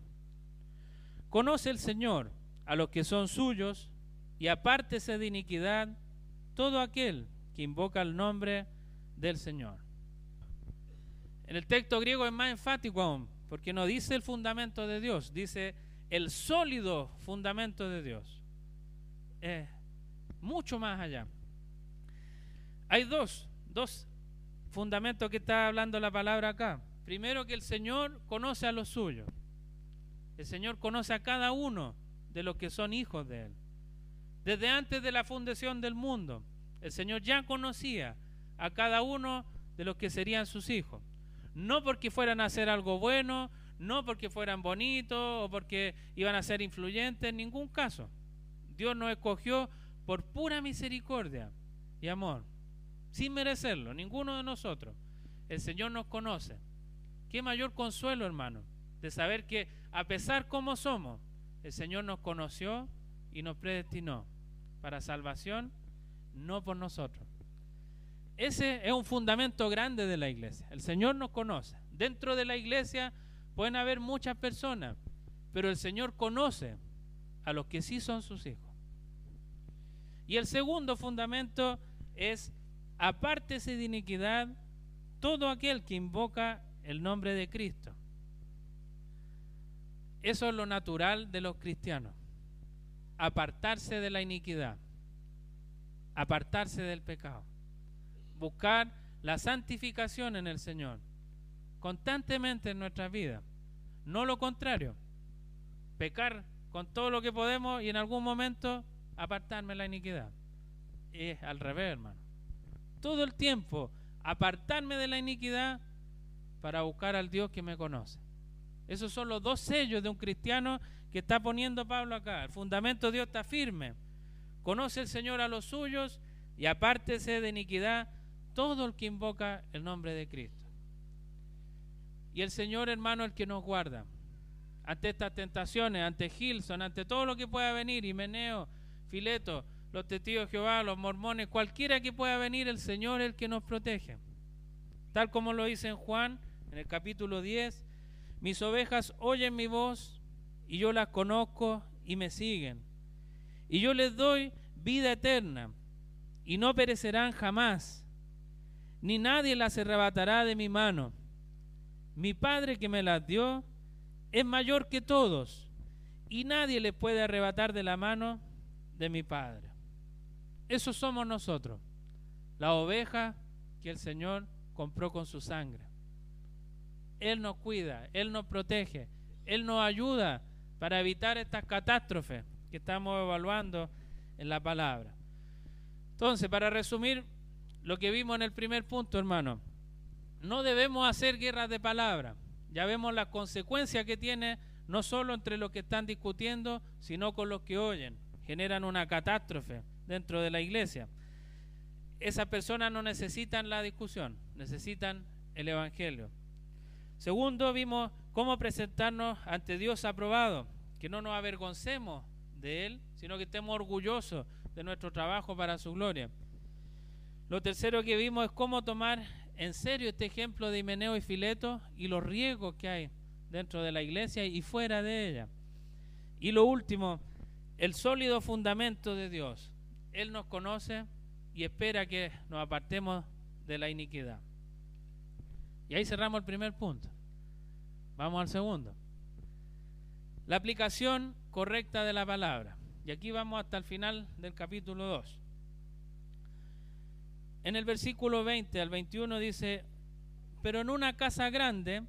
Conoce el Señor a los que son suyos y apártese de iniquidad todo aquel que invoca el nombre del Señor. En el texto griego es más enfático aún, porque no dice el fundamento de Dios, dice el sólido fundamento de Dios. Es mucho más allá. Hay dos, dos fundamentos que está hablando la palabra acá. Primero que el Señor conoce a los suyos. El Señor conoce a cada uno de los que son hijos de Él. Desde antes de la fundación del mundo, el Señor ya conocía a cada uno de los que serían sus hijos no porque fueran a hacer algo bueno, no porque fueran bonitos o porque iban a ser influyentes, en ningún caso. Dios nos escogió por pura misericordia y amor, sin merecerlo, ninguno de nosotros. El Señor nos conoce. Qué mayor consuelo, hermano, de saber que a pesar como somos, el Señor nos conoció y nos predestinó para salvación, no por nosotros. Ese es un fundamento grande de la iglesia. El Señor nos conoce. Dentro de la iglesia pueden haber muchas personas, pero el Señor conoce a los que sí son sus hijos. Y el segundo fundamento es, apártese de iniquidad todo aquel que invoca el nombre de Cristo. Eso es lo natural de los cristianos. Apartarse de la iniquidad. Apartarse del pecado. Buscar la santificación en el Señor. Constantemente en nuestras vidas. No lo contrario. Pecar con todo lo que podemos y en algún momento apartarme de la iniquidad. Es al revés, hermano. Todo el tiempo apartarme de la iniquidad para buscar al Dios que me conoce. Esos son los dos sellos de un cristiano que está poniendo Pablo acá. El fundamento de Dios está firme. Conoce el Señor a los suyos y apártese de iniquidad todo el que invoca el nombre de Cristo. Y el Señor, hermano, el que nos guarda ante estas tentaciones, ante Gilson, ante todo lo que pueda venir, Himeneo, Fileto, los testigos de Jehová, los mormones, cualquiera que pueda venir, el Señor es el que nos protege. Tal como lo dice en Juan, en el capítulo 10, mis ovejas oyen mi voz y yo las conozco y me siguen. Y yo les doy vida eterna y no perecerán jamás, ni nadie las arrebatará de mi mano. Mi Padre que me las dio es mayor que todos y nadie le puede arrebatar de la mano de mi Padre. Eso somos nosotros, la oveja que el Señor compró con su sangre. Él nos cuida, Él nos protege, Él nos ayuda para evitar estas catástrofes que estamos evaluando en la palabra. Entonces, para resumir lo que vimos en el primer punto, hermano, no debemos hacer guerras de palabras. Ya vemos las consecuencias que tiene no solo entre los que están discutiendo, sino con los que oyen. Generan una catástrofe dentro de la iglesia. Esas personas no necesitan la discusión, necesitan el Evangelio. Segundo, vimos cómo presentarnos ante Dios aprobado, que no nos avergoncemos de Él, sino que estemos orgullosos de nuestro trabajo para su gloria. Lo tercero que vimos es cómo tomar en serio este ejemplo de Himeneo y Fileto y los riesgos que hay dentro de la iglesia y fuera de ella. Y lo último, el sólido fundamento de Dios. Él nos conoce y espera que nos apartemos de la iniquidad. Y ahí cerramos el primer punto. Vamos al segundo. La aplicación correcta de la palabra. Y aquí vamos hasta el final del capítulo 2. En el versículo 20 al 21 dice, pero en una casa grande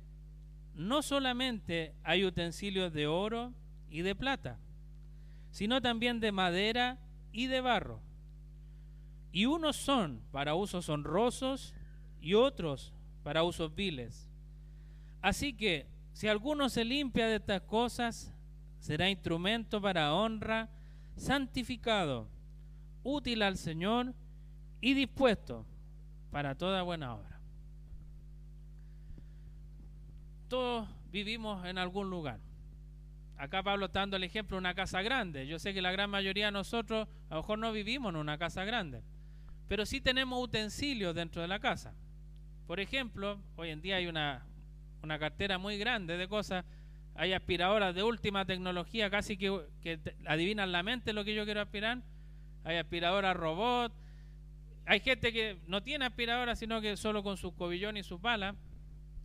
no solamente hay utensilios de oro y de plata, sino también de madera y de barro. Y unos son para usos honrosos y otros para usos viles. Así que si alguno se limpia de estas cosas, será instrumento para honra, santificado, útil al Señor y dispuesto para toda buena obra. Todos vivimos en algún lugar. Acá Pablo está dando el ejemplo de una casa grande. Yo sé que la gran mayoría de nosotros a lo mejor no vivimos en una casa grande, pero sí tenemos utensilios dentro de la casa. Por ejemplo, hoy en día hay una, una cartera muy grande de cosas. Hay aspiradoras de última tecnología, casi que, adivinan la mente lo que yo quiero aspirar. Hay aspiradoras robot. Hay gente que no tiene aspiradora, sino que solo con su cobillón y sus balas.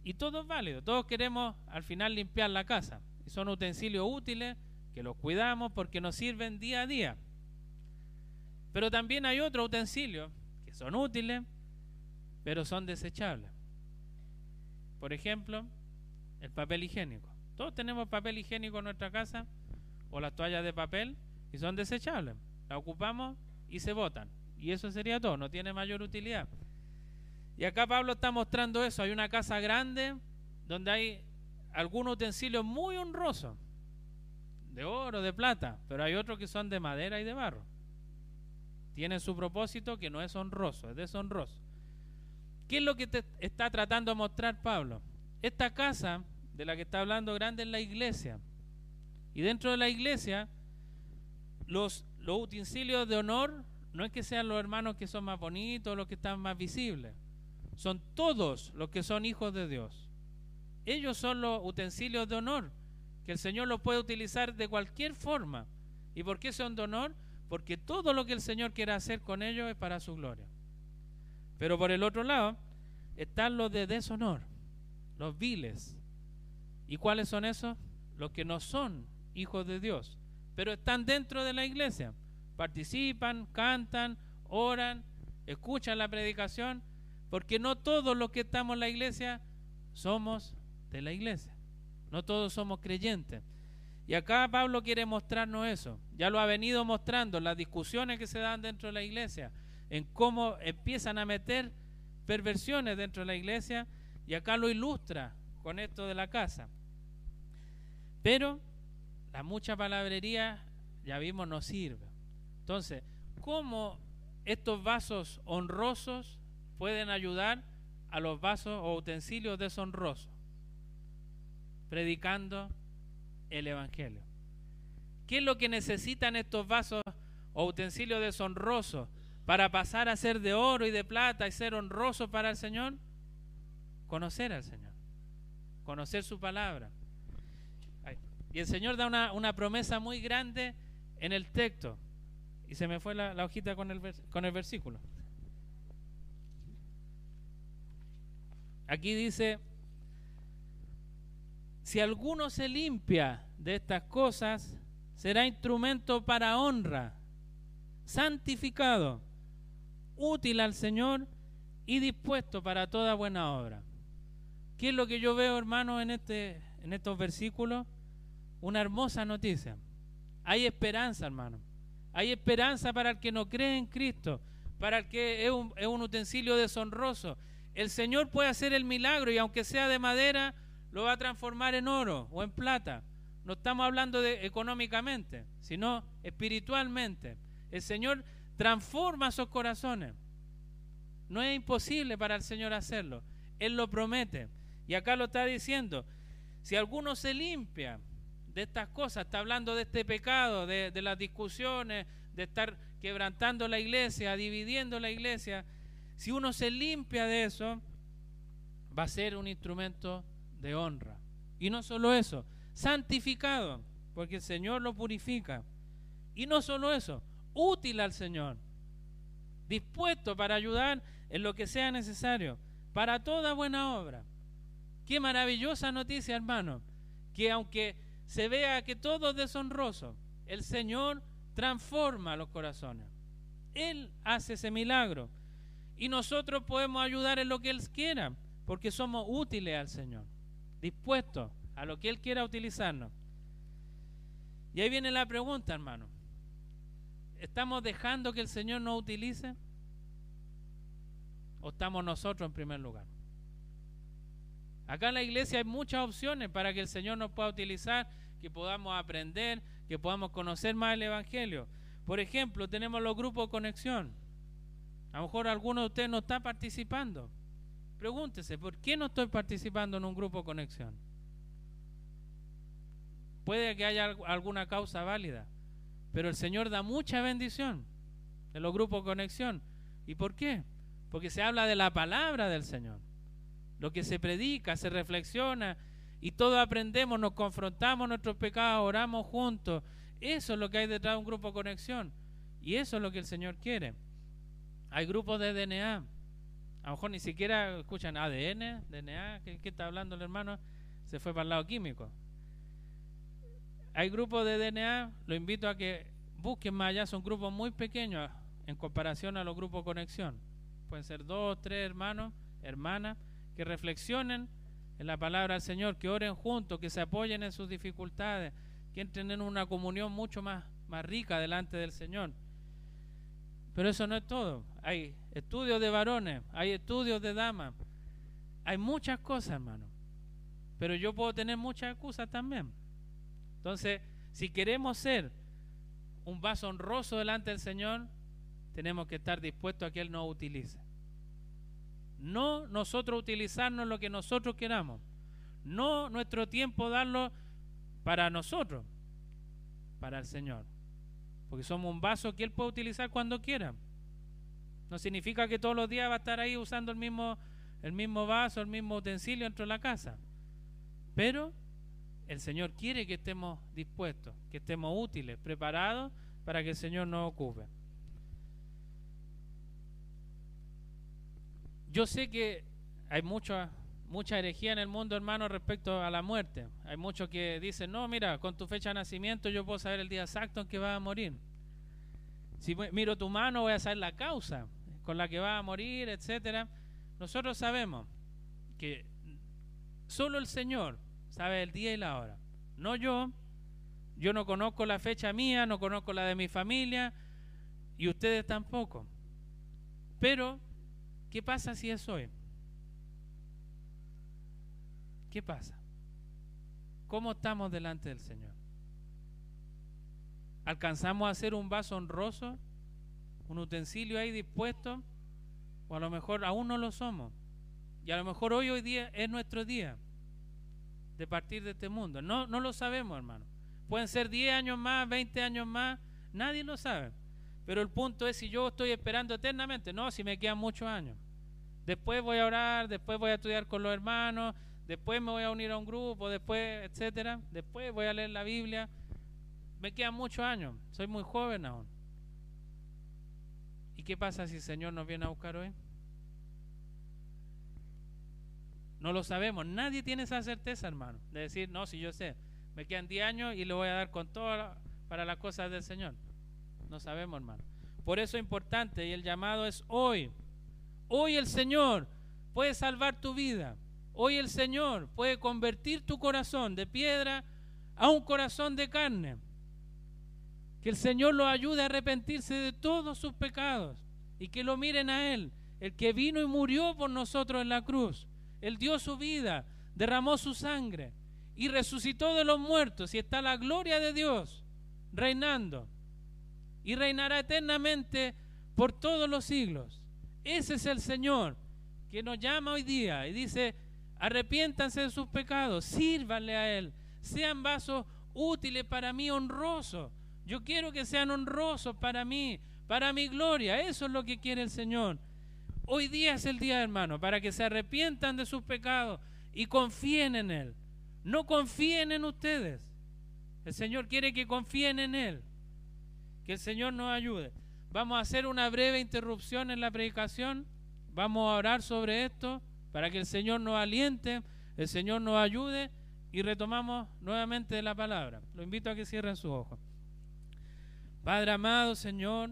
Y todo es válido. Todos queremos al final limpiar la casa. Y son utensilios útiles que los cuidamos porque nos sirven día a día. Pero también hay otros utensilios que son útiles, pero son desechables. Por ejemplo, el papel higiénico. Todos tenemos papel higiénico en nuestra casa o las toallas de papel y son desechables. Las ocupamos y se botan. Y eso sería todo, no tiene mayor utilidad. Y acá Pablo está mostrando eso. Hay una casa grande donde hay algunos utensilios muy honrosos, de oro, de plata, pero hay otros que son de madera y de barro. Tienen su propósito que no es honroso, es deshonroso. ¿Qué es lo que te está tratando de mostrar Pablo? Esta casa de la que está hablando grande es la iglesia. Y dentro de la iglesia, los, los utensilios de honor no es que sean los hermanos que son más bonitos, los que están más visibles. Son todos los que son hijos de Dios. Ellos son los utensilios de honor, que el Señor los puede utilizar de cualquier forma. ¿Y por qué son de honor? Porque todo lo que el Señor quiere hacer con ellos es para su gloria. Pero por el otro lado están los de deshonor, los viles. ¿Y cuáles son esos? Los que no son hijos de Dios, pero están dentro de la iglesia. Participan, cantan, oran, escuchan la predicación, porque no todos los que estamos en la iglesia somos de la iglesia. No todos somos creyentes. Y acá Pablo quiere mostrarnos eso. Ya lo ha venido mostrando las discusiones que se dan dentro de la iglesia, en cómo empiezan a meter perversiones dentro de la iglesia, y acá lo ilustra con esto de la casa. Pero la mucha palabrería, ya vimos, no sirve. Entonces, ¿cómo estos vasos honrosos pueden ayudar a los vasos o utensilios deshonrosos? predicando el Evangelio. ¿Qué es lo que necesitan estos vasos o utensilios deshonrosos para pasar a ser de oro y de plata y ser honrosos para el Señor? Conocer al Señor, conocer su palabra. Y el Señor da una, promesa muy grande en el texto. Y se me fue la, hojita con el, con el versículo. Aquí dice, si alguno se limpia de estas cosas, será instrumento para honra, santificado, útil al Señor y dispuesto para toda buena obra. ¿Qué es lo que yo veo, hermano, en, este, en estos versículos? Una hermosa noticia. Hay esperanza, hermano. Hay esperanza para el que no cree en Cristo, para el que es un, utensilio deshonroso. El Señor puede hacer el milagro y aunque sea de madera, lo va a transformar en oro o en plata. No estamos hablando económicamente, sino espiritualmente. El Señor transforma esos corazones. No es imposible para el Señor hacerlo. Él lo promete. Y acá lo está diciendo. Si alguno se limpia de estas cosas, está hablando de este pecado, de, de las discusiones, de estar quebrantando la iglesia, dividiendo la iglesia. Si uno se limpia de eso, va a ser un instrumento de honra. Y no solo eso, santificado, porque el Señor lo purifica. Y no solo eso, útil al Señor, dispuesto para ayudar en lo que sea necesario, para toda buena obra. Qué maravillosa noticia, hermano, que aunque se vea que todo es deshonroso, el Señor transforma los corazones. Él hace ese milagro. Y nosotros podemos ayudar en lo que Él quiera, porque somos útiles al Señor dispuestos a lo que Él quiera utilizarnos. Y ahí viene la pregunta, hermano. ¿Estamos dejando que el Señor nos utilice? ¿O estamos nosotros en primer lugar? Acá en la iglesia hay muchas opciones para que el Señor nos pueda utilizar, que podamos aprender, que podamos conocer más el Evangelio. Por ejemplo, tenemos los grupos de conexión. A lo mejor alguno de ustedes no está participando. Pregúntese, ¿por qué no estoy participando en un grupo conexión? Puede que haya alguna causa válida, pero el Señor da mucha bendición en los grupos conexión. ¿Y por qué? Porque se habla de la palabra del Señor. Lo que se predica, se reflexiona y todos aprendemos, nos confrontamos nuestros pecados, oramos juntos. Eso es lo que hay detrás de un grupo conexión. Y eso es lo que el Señor quiere. Hay grupos de DNA a lo mejor ni siquiera escuchan ADN, DNA, ¿qué, está hablando el hermano? Se fue para el lado químico. Hay grupos de DNA, lo invito a que busquen más allá, son grupos muy pequeños en comparación a los grupos conexión. Pueden ser dos, tres hermanos, hermanas, que reflexionen en la palabra del Señor, que oren juntos, que se apoyen en sus dificultades, que entren en una comunión mucho más, más rica delante del Señor. Pero eso no es todo. Hay estudios de varones, hay estudios de damas, hay muchas cosas, hermano. pero yo puedo tener muchas excusas también. Entonces, si queremos ser un vaso honroso delante del Señor, tenemos que estar dispuestos a que Él nos utilice. No nosotros utilizarnos lo que nosotros queramos. No nuestro tiempo darlo para nosotros, para el Señor. Porque somos un vaso que Él puede utilizar cuando quiera. No significa que todos los días va a estar ahí usando el mismo, el mismo vaso, el mismo utensilio dentro de la casa. Pero el Señor quiere que estemos dispuestos, que estemos útiles, preparados para que el Señor nos ocupe. Yo sé que hay mucha, mucha herejía en el mundo, hermano, respecto a la muerte. Hay muchos que dicen, no, mira, con tu fecha de nacimiento yo puedo saber el día exacto en que vas a morir. Si miro tu mano voy a saber la causa con la que vas a morir, etcétera. Nosotros sabemos que solo el Señor sabe el día y la hora. No yo. Yo no conozco la fecha mía, no conozco la de mi familia y ustedes tampoco. Pero ¿Qué pasa si es hoy? ¿Qué pasa? ¿Cómo estamos delante del Señor? ¿Alcanzamos a hacer un vaso honroso? ¿Un utensilio ahí dispuesto? O a lo mejor aún no lo somos. Y a lo mejor hoy, hoy día es nuestro día de partir de este mundo. No, no lo sabemos, hermano. Pueden ser 10 años más, 20 años más, nadie lo sabe. Pero el punto es si yo estoy esperando eternamente, no, si me quedan muchos años. Después voy a orar, después voy a estudiar con los hermanos, después me voy a unir a un grupo, después, etcétera. Después voy a leer la Biblia. Me quedan muchos años, soy muy joven aún. ¿Y qué pasa si el Señor nos viene a buscar hoy? No lo sabemos, nadie tiene esa certeza, hermano, de decir, no, si yo sé, me quedan 10 años y le voy a dar con todo para las cosas del Señor. No sabemos, hermano. Por eso es importante y el llamado es hoy. Hoy el Señor puede salvar tu vida. Hoy el Señor puede convertir tu corazón de piedra a un corazón de carne. Que el Señor lo ayude a arrepentirse de todos sus pecados y que lo miren a Él, el que vino y murió por nosotros en la cruz. Él dio su vida, derramó su sangre y resucitó de los muertos y está la gloria de Dios reinando y reinará eternamente por todos los siglos. Ese es el Señor que nos llama hoy día y dice, arrepiéntanse de sus pecados, sírvanle a Él, sean vasos útiles para mí, honrosos. Yo quiero que sean honrosos para mí, para mi gloria. Eso es lo que quiere el Señor. Hoy día es el día, hermano, para que se arrepientan de sus pecados y confíen en Él. No confíen en ustedes. El Señor quiere que confíen en Él. Que el Señor nos ayude. Vamos a hacer una breve interrupción en la predicación. Vamos a orar sobre esto para que el Señor nos aliente, el Señor nos ayude y retomamos nuevamente la palabra. Lo invito a que cierren sus ojos. Padre amado, Señor,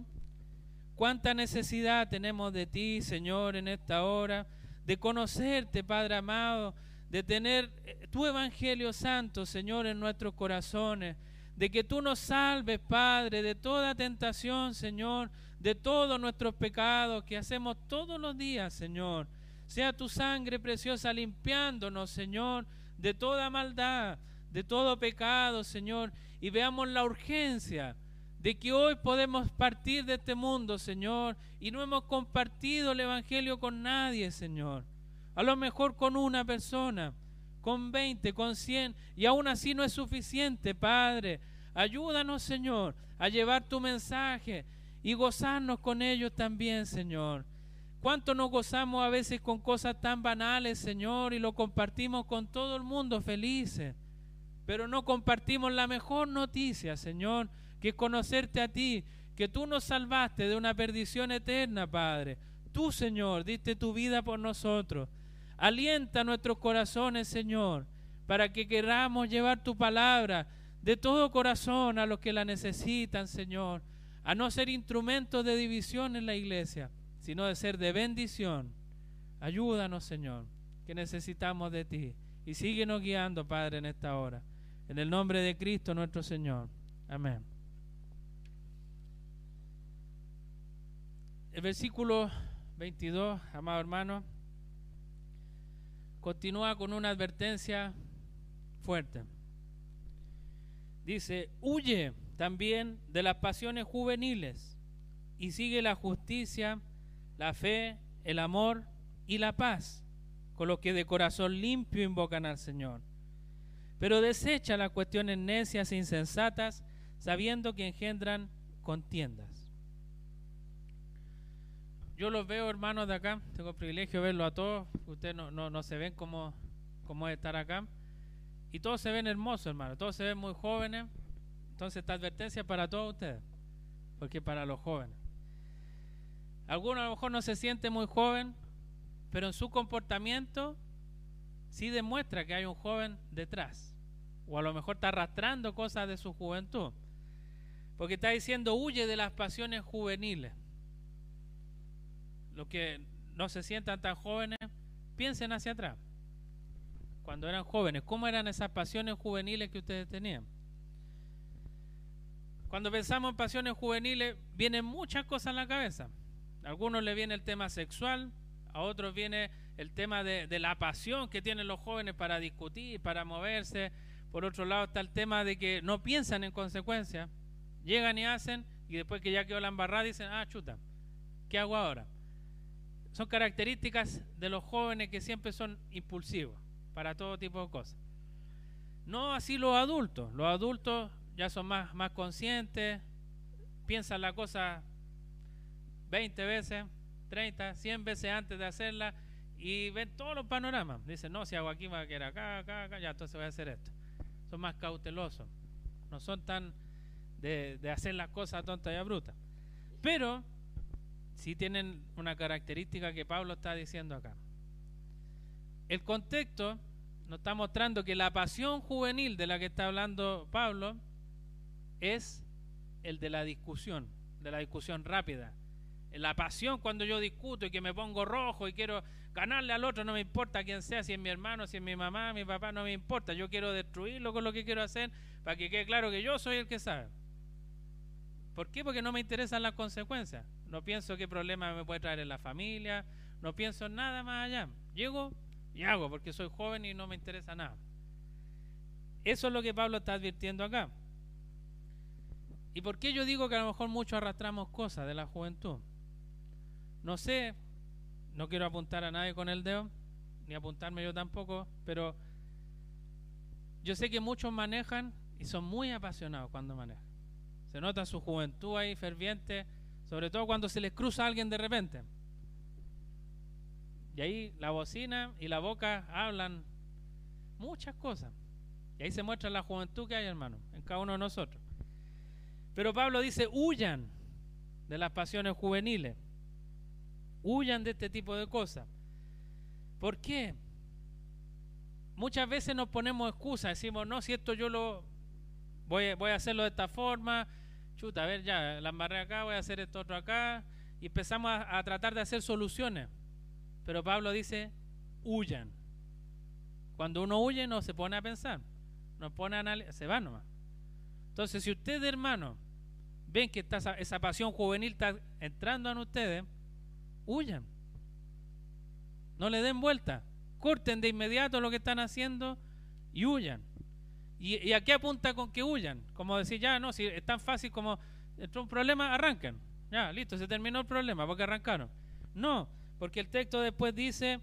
cuánta necesidad tenemos de ti, Señor, en esta hora, de conocerte, Padre amado, de tener tu Evangelio Santo, Señor, en nuestros corazones de que tú nos salves, Padre, de toda tentación, Señor, de todos nuestros pecados que hacemos todos los días, Señor. Sea tu sangre preciosa limpiándonos, Señor, de toda maldad, de todo pecado, Señor, y veamos la urgencia de que hoy podemos partir de este mundo, Señor, y no hemos compartido el Evangelio con nadie, Señor. A lo mejor con una persona con 20, con 100, y aún así no es suficiente, Padre. Ayúdanos, Señor, a llevar tu mensaje y gozarnos con ellos también, Señor. ¿Cuánto nos gozamos a veces con cosas tan banales, Señor, y lo compartimos con todo el mundo felices? Pero no compartimos la mejor noticia, Señor, que es conocerte a ti, que tú nos salvaste de una perdición eterna, Padre. Tú, Señor, diste tu vida por nosotros. Alienta nuestros corazones, Señor, para que queramos llevar tu palabra de todo corazón a los que la necesitan, Señor, a no ser instrumentos de división en la iglesia, sino de ser de bendición. Ayúdanos, Señor, que necesitamos de ti. Y síguenos guiando, Padre, en esta hora. En el nombre de Cristo nuestro Señor. Amén. El versículo 22, amado hermano continúa con una advertencia fuerte. Dice, huye también de las pasiones juveniles y sigue la justicia, la fe, el amor y la paz, con los que de corazón limpio invocan al Señor. Pero desecha las cuestiones necias e insensatas, sabiendo que engendran contiendas. Yo los veo, hermanos de acá, tengo el privilegio de verlo a todos, ustedes no, no, se ven como, como es estar acá, y todos se ven hermosos, hermanos, todos se ven muy jóvenes, entonces esta advertencia para todos ustedes, porque para los jóvenes. Algunos a lo mejor no se siente muy joven, pero en su comportamiento sí demuestra que hay un joven detrás. O a lo mejor está arrastrando cosas de su juventud. Porque está diciendo, huye de las pasiones juveniles. Los que no se sientan tan jóvenes, piensen hacia atrás. Cuando eran jóvenes, ¿cómo eran esas pasiones juveniles que ustedes tenían? Cuando pensamos en pasiones juveniles, vienen muchas cosas en la cabeza. A algunos le viene el tema sexual, a otros viene el tema de, la pasión que tienen los jóvenes para discutir, para moverse. Por otro lado está el tema de que no piensan en consecuencia, llegan y hacen y después que ya quedó la embarrada dicen, ah, chuta, ¿qué hago ahora? Son características de los jóvenes que siempre son impulsivos para todo tipo de cosas. No así los adultos. Los adultos ya son más, más conscientes, piensan la cosa 20 veces, 30, 100 veces antes de hacerla y ven todos los panoramas. Dicen, no, si hago aquí va a quedar acá, acá, acá, ya entonces voy a hacer esto. Son más cautelosos, no son tan de, de hacer las cosas tontas y abruptas. Pero sí tienen una característica que Pablo está diciendo acá. El contexto nos está mostrando que la pasión juvenil de la que está hablando Pablo es el de la discusión, de la discusión rápida, la pasión cuando yo discuto y que me pongo rojo y quiero ganarle al otro, no me importa quién sea, si es mi hermano, si es mi mamá, mi papá, no me importa. Yo quiero destruirlo con lo que quiero hacer para que quede claro que yo soy el que sabe. ¿Por qué? Porque no me interesan las consecuencias. No pienso qué problema me puede traer en la familia, no pienso en nada más allá. Llego y hago porque soy joven y no me interesa nada. Eso es lo que Pablo está advirtiendo acá. ¿Y por qué yo digo que a lo mejor muchos arrastramos cosas de la juventud? No sé, no quiero apuntar a nadie con el dedo, ni apuntarme yo tampoco, pero yo sé que muchos manejan y son muy apasionados cuando manejan. Se nota su juventud ahí ferviente, sobre todo cuando se les cruza alguien de repente. Y ahí la bocina y la boca hablan muchas cosas. Y ahí se muestra la juventud que hay, hermano, en cada uno de nosotros. Pero Pablo dice, huyan de las pasiones juveniles. Huyan de este tipo de cosas. ¿Por qué? Muchas veces nos ponemos excusas, decimos, no, si esto yo lo voy, voy a hacerlo de esta forma, chuta, a ver, ya, la embarré acá, voy a hacer esto otro acá, y empezamos a, tratar de hacer soluciones. Pero Pablo dice, huyan. Cuando uno huye no se pone a pensar, no pone a analizar, se va nomás. Entonces, si ustedes, hermanos, ven que esa, esa pasión juvenil está entrando en ustedes, huyan. No le den vuelta. Corten de inmediato lo que están haciendo y huyan. ¿Y, a qué apunta con que huyan? Como decir, ya, no, si es tan fácil como entró un problema, arranquen. Ya, listo, se terminó el problema porque arrancaron. No, porque el texto después dice,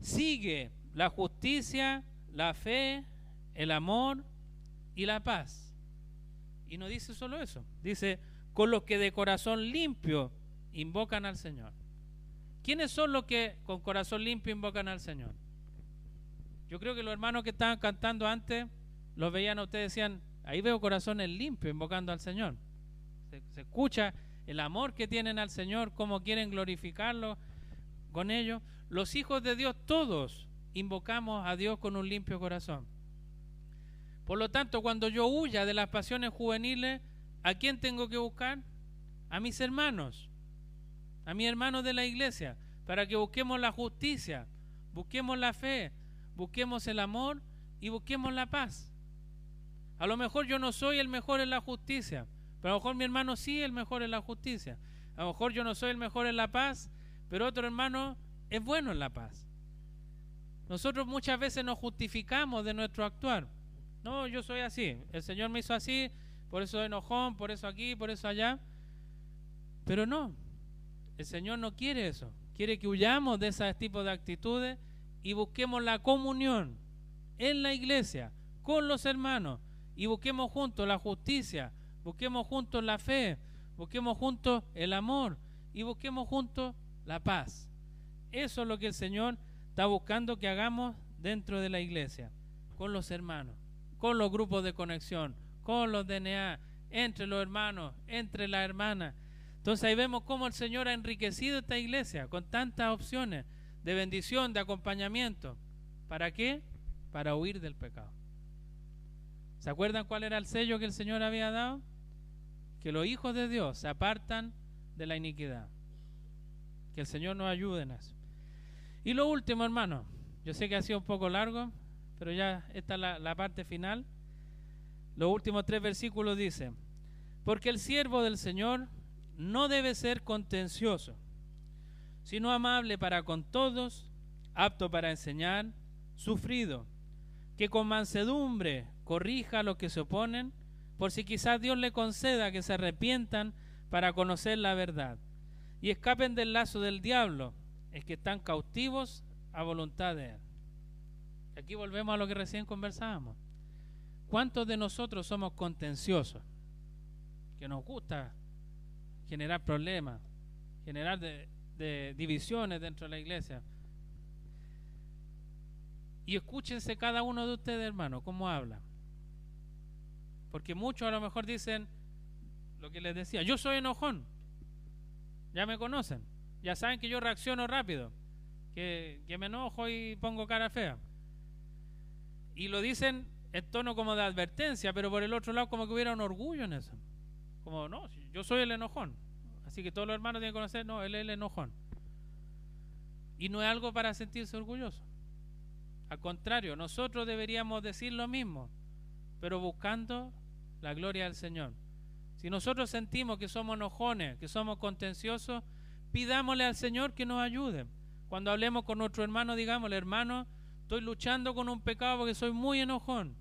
sigue la justicia, la fe, el amor y la paz. Y no dice solo eso, dice, con los que de corazón limpio invocan al Señor. ¿Quiénes son los que con corazón limpio invocan al Señor? Yo creo que los hermanos que estaban cantando antes, los veían a ustedes, decían, ahí veo corazones limpios invocando al Señor. Se, escucha el amor que tienen al Señor, cómo quieren glorificarlo con ellos. Los hijos de Dios, todos invocamos a Dios con un limpio corazón. Por lo tanto, cuando yo huya de las pasiones juveniles, ¿a quién tengo que buscar? A mis hermanos a mi hermano de la iglesia, para que busquemos la justicia, busquemos la fe, busquemos el amor y busquemos la paz. A lo mejor yo no soy el mejor en la justicia, pero a lo mejor mi hermano sí es el mejor en la justicia. A lo mejor yo no soy el mejor en la paz, pero otro hermano es bueno en la paz. Nosotros muchas veces nos justificamos de nuestro actuar. No, yo soy así. El Señor me hizo así, por eso enojón, por eso aquí, por eso allá. Pero no, el Señor no quiere eso. Quiere que huyamos de ese tipo de actitudes y busquemos la comunión en la iglesia, con los hermanos, y busquemos juntos la justicia, busquemos juntos la fe, busquemos juntos el amor y busquemos juntos la paz. Eso es lo que el Señor está buscando que hagamos dentro de la iglesia, con los hermanos, con los grupos de conexión, con los DNA, entre los hermanos, entre las hermanas. Entonces ahí vemos cómo el Señor ha enriquecido esta iglesia con tantas opciones de bendición, de acompañamiento. ¿Para qué? Para huir del pecado. ¿Se acuerdan cuál era el sello que el Señor había dado? Que los hijos de Dios se apartan de la iniquidad. Que el Señor nos ayude en eso. Y lo último, hermano, yo sé que ha sido un poco largo, pero ya esta es la, la parte final. Los últimos tres versículos dicen, porque el siervo del Señor no debe ser contencioso, sino amable para con todos, apto para enseñar, sufrido, que con mansedumbre corrija a los que se oponen, por si quizás Dios le conceda que se arrepientan para conocer la verdad y escapen del lazo del diablo, es que están cautivos a voluntad de Él. Aquí volvemos a lo que recién conversábamos. ¿Cuántos de nosotros somos contenciosos? Que nos gusta generar problemas, generar de, divisiones dentro de la iglesia. Y escúchense cada uno de ustedes, hermano, cómo habla. Porque muchos a lo mejor dicen lo que les decía, yo soy enojón. Ya me conocen. Ya saben que yo reacciono rápido. Que, me enojo y pongo cara fea. Y lo dicen en tono como de advertencia, pero por el otro lado como que hubiera un orgullo en eso. Como, no, yo soy el enojón. Así que todos los hermanos tienen que conocer, no, él es el enojón. Y no es algo para sentirse orgulloso. Al contrario, nosotros deberíamos decir lo mismo, pero buscando la gloria del Señor. Si nosotros sentimos que somos enojones, que somos contenciosos, pidámosle al Señor que nos ayude. Cuando hablemos con nuestro hermano, digámosle, hermano, estoy luchando con un pecado porque soy muy enojón.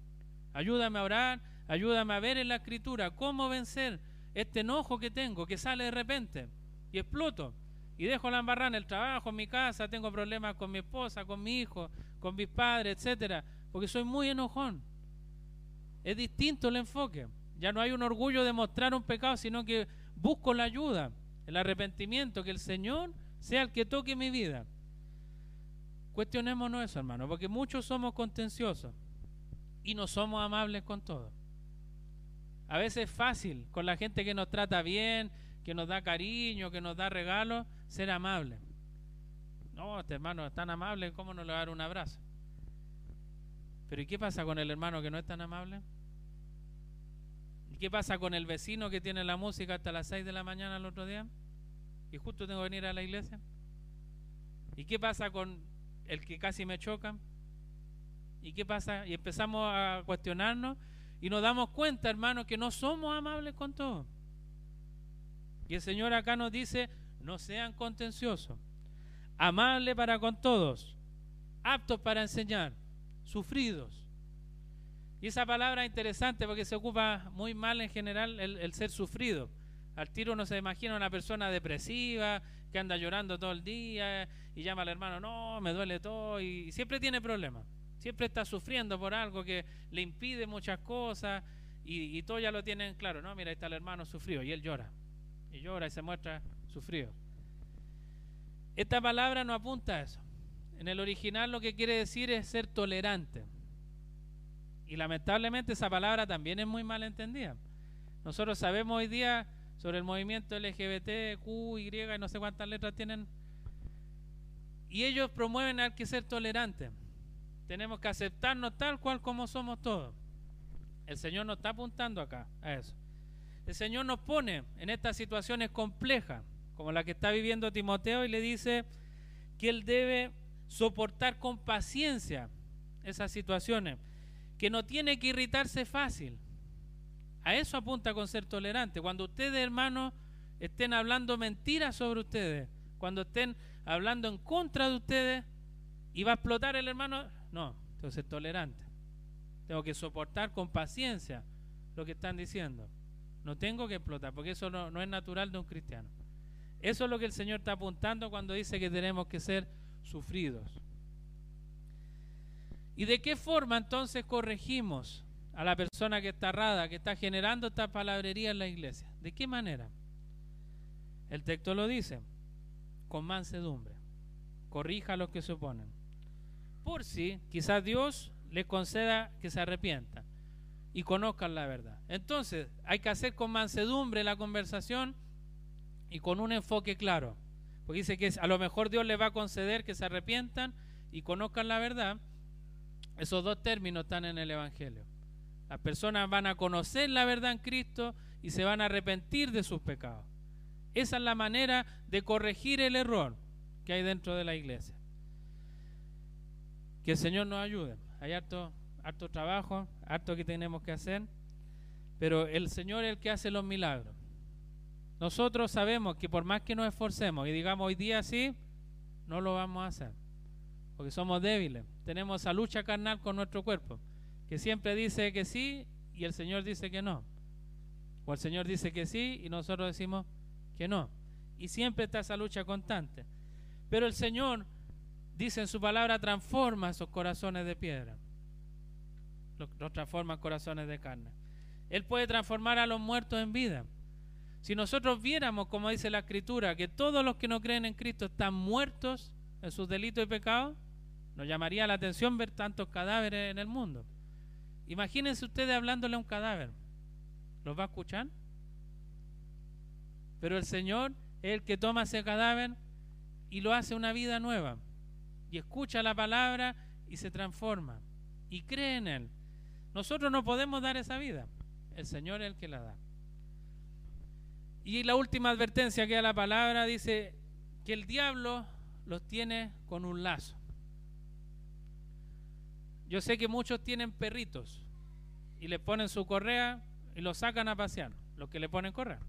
Ayúdame a orar, ayúdame a ver en la escritura cómo vencer este enojo que tengo, que sale de repente y exploto. Y dejo la embarrada en el trabajo, en mi casa, tengo problemas con mi esposa, con mi hijo, con mis padres, etcétera, porque soy muy enojón. Es distinto el enfoque. Ya no hay un orgullo de mostrar un pecado, sino que busco la ayuda, el arrepentimiento, que el Señor sea el que toque mi vida. Cuestionémonos eso, hermano, porque muchos somos contenciosos y no somos amables con todo. A veces es fácil con la gente que nos trata bien, que nos da cariño, que nos da regalos, ser amable. No, este hermano es tan amable, ¿cómo no le va a dar un abrazo? Pero ¿y qué pasa con el hermano que no es tan amable? ¿Y qué pasa con el vecino que tiene la música hasta las 6 de la mañana el otro día? Y justo tengo que venir a la iglesia. ¿Y qué pasa con el que casi me choca? ¿Y qué pasa? Y empezamos a cuestionarnos y nos damos cuenta, hermanos, que no somos amables con todos. Y el Señor acá nos dice, no sean contenciosos, amables para con todos, aptos para enseñar, sufridos, y esa palabra es interesante porque se ocupa muy mal en general el, ser sufrido. Al tiro uno se imagina una persona depresiva que anda llorando todo el día y llama al hermano, no, me duele todo y, siempre tiene problemas. Siempre está sufriendo por algo que le impide muchas cosas y, y todos ya lo tienen claro, no, mira, ahí está el hermano sufrido y él llora. Y llora y se muestra sufrido. Esta palabra no apunta a eso. En el original lo que quiere decir es ser tolerante. Y lamentablemente esa palabra también es muy mal entendida. Nosotros sabemos hoy día sobre el movimiento LGBT, Q, Y no sé cuántas letras tienen. Y ellos promueven al que ser tolerante. Tenemos que aceptarnos tal cual como somos todos. El Señor nos está apuntando acá a eso. El Señor nos pone en estas situaciones complejas, como la que está viviendo Timoteo, y le dice que Él debe soportar con paciencia esas situaciones que no tiene que irritarse fácil. A eso apunta con ser tolerante. Cuando ustedes, hermanos, estén hablando mentiras sobre ustedes, cuando estén hablando en contra de ustedes, ¿Y va a explotar el hermano? No, tengo que ser tolerante. Tengo que soportar con paciencia lo que están diciendo. No tengo que explotar, porque eso no, no es natural de un cristiano. Eso es lo que el Señor está apuntando cuando dice que tenemos que ser sufridos. ¿Y de qué forma entonces corregimos a la persona que está errada, que está generando esta palabrería en la iglesia? ¿De qué manera? El texto lo dice, con mansedumbre. Corrija a los que se oponen por si quizás Dios le conceda que se arrepientan y conozcan la verdad. Entonces, hay que hacer con mansedumbre la conversación y con un enfoque claro. Porque dice que a lo mejor Dios le va a conceder que se arrepientan y conozcan la verdad. Esos dos términos están en el Evangelio. Las personas van a conocer la verdad en Cristo y se van a arrepentir de sus pecados. Esa es la manera de corregir el error que hay dentro de la iglesia. Que el Señor nos ayude. Hay harto, trabajo, harto que tenemos que hacer, pero el Señor es el que hace los milagros. Nosotros sabemos que por más que nos esforcemos y digamos hoy día sí, no lo vamos a hacer, porque somos débiles. Tenemos esa lucha carnal con nuestro cuerpo, que siempre dice que sí y el Señor dice que no. O el Señor dice que sí y nosotros decimos que no. Y siempre está esa lucha constante. Pero el Señor dice en su palabra, transforma esos corazones de piedra. Los, transforma en corazones de carne. Él puede transformar a los muertos en vida. Si nosotros viéramos, como dice la Escritura, que todos los que no creen en Cristo están muertos en sus delitos y pecados, nos llamaría la atención ver tantos cadáveres en el mundo. Imagínense ustedes hablándole a un cadáver. ¿Los va a escuchar? Pero el Señor es el que toma ese cadáver y lo hace una vida nueva y escucha la palabra y se transforma y cree en Él. Nosotros no podemos dar esa vida, el Señor es el que la da. Y la última advertencia que da la palabra dice que el diablo los tiene con un lazo. Yo sé que muchos tienen perritos y le ponen su correa y lo sacan a pasear, los que le ponen correa.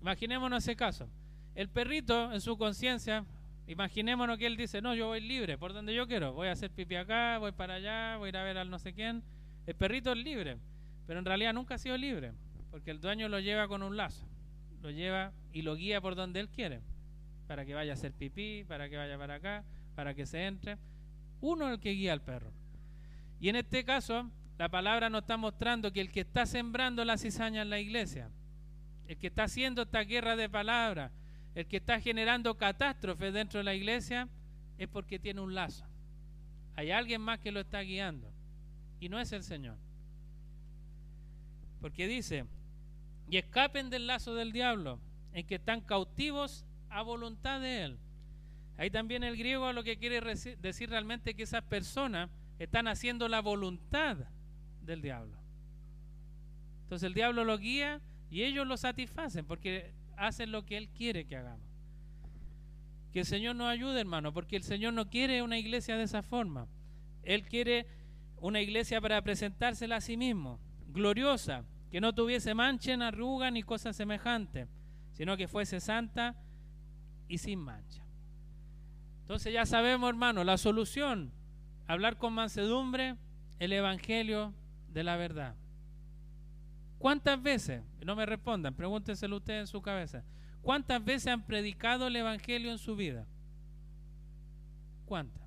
Imaginémonos ese caso. El perrito en su conciencia Imaginémonos que él dice, no, yo voy libre, por donde yo quiero, voy a hacer pipi acá, voy para allá, voy a ir a ver al no sé quién. El perrito es libre, pero en realidad nunca ha sido libre, porque el dueño lo lleva con un lazo, lo lleva y lo guía por donde él quiere, para que vaya a hacer pipí, para que vaya para acá, para que se entre. Uno es el que guía al perro. Y en este caso, la palabra nos está mostrando que el que está sembrando la cizaña en la iglesia, el que está haciendo esta guerra de palabras, el que está generando catástrofes dentro de la iglesia es porque tiene un lazo. Hay alguien más que lo está guiando y no es el Señor. Porque dice, y escapen del lazo del diablo, en que están cautivos a voluntad de Él. Ahí también el griego lo que quiere decir realmente que esas personas están haciendo la voluntad del diablo. Entonces el diablo lo guía y ellos lo satisfacen porque hacen lo que Él quiere que hagamos. Que el Señor nos ayude, hermano, porque el Señor no quiere una iglesia de esa forma. Él quiere una iglesia para presentársela a sí mismo, gloriosa, que no tuviese mancha, ni arruga ni cosas semejantes, sino que fuese santa y sin mancha. Entonces ya sabemos, hermano, la solución, hablar con mansedumbre, el Evangelio de la verdad. ¿Cuántas veces, no me respondan, pregúntenselo ustedes en su cabeza, ¿cuántas veces han predicado el Evangelio en su vida? ¿Cuántas?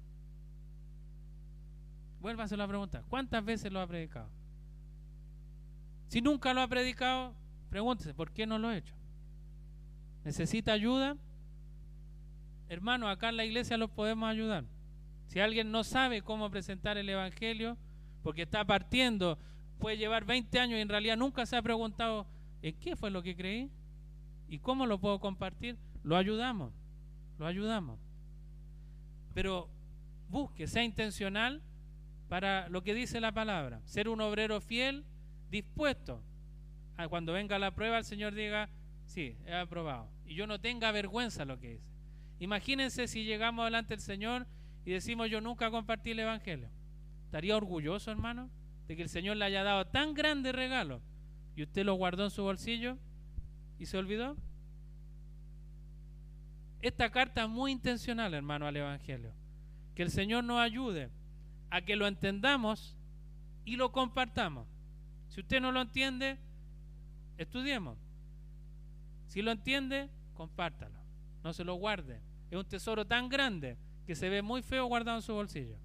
Vuélvaselo a preguntar, ¿cuántas veces lo ha predicado? Si nunca lo ha predicado, pregúntese, ¿por qué no lo ha hecho? ¿Necesita ayuda? Hermano, acá en la iglesia los podemos ayudar. Si alguien no sabe cómo presentar el Evangelio, porque está partiendo puede llevar 20 años y en realidad nunca se ha preguntado en qué fue lo que creí y cómo lo puedo compartir, lo ayudamos, lo ayudamos. Pero busque, sea intencional para lo que dice la palabra, ser un obrero fiel, dispuesto. A cuando venga la prueba el Señor diga, sí, he aprobado, y yo no tenga vergüenza lo que dice. Imagínense si llegamos delante del Señor y decimos yo nunca compartí el Evangelio. ¿Estaría orgulloso, hermano? de que el Señor le haya dado tan grande regalo y usted lo guardó en su bolsillo y se olvidó? Esta carta es muy intencional, hermano, al Evangelio. Que el Señor nos ayude a que lo entendamos y lo compartamos. Si usted no lo entiende, estudiemos. Si lo entiende, compártalo. No se lo guarde. Es un tesoro tan grande que se ve muy feo guardado en su bolsillo.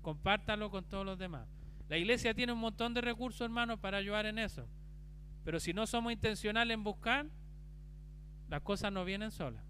Compártalo con todos los demás. La iglesia tiene un montón de recursos, hermanos, para ayudar en eso. Pero si no somos intencionales en buscar, las cosas no vienen solas.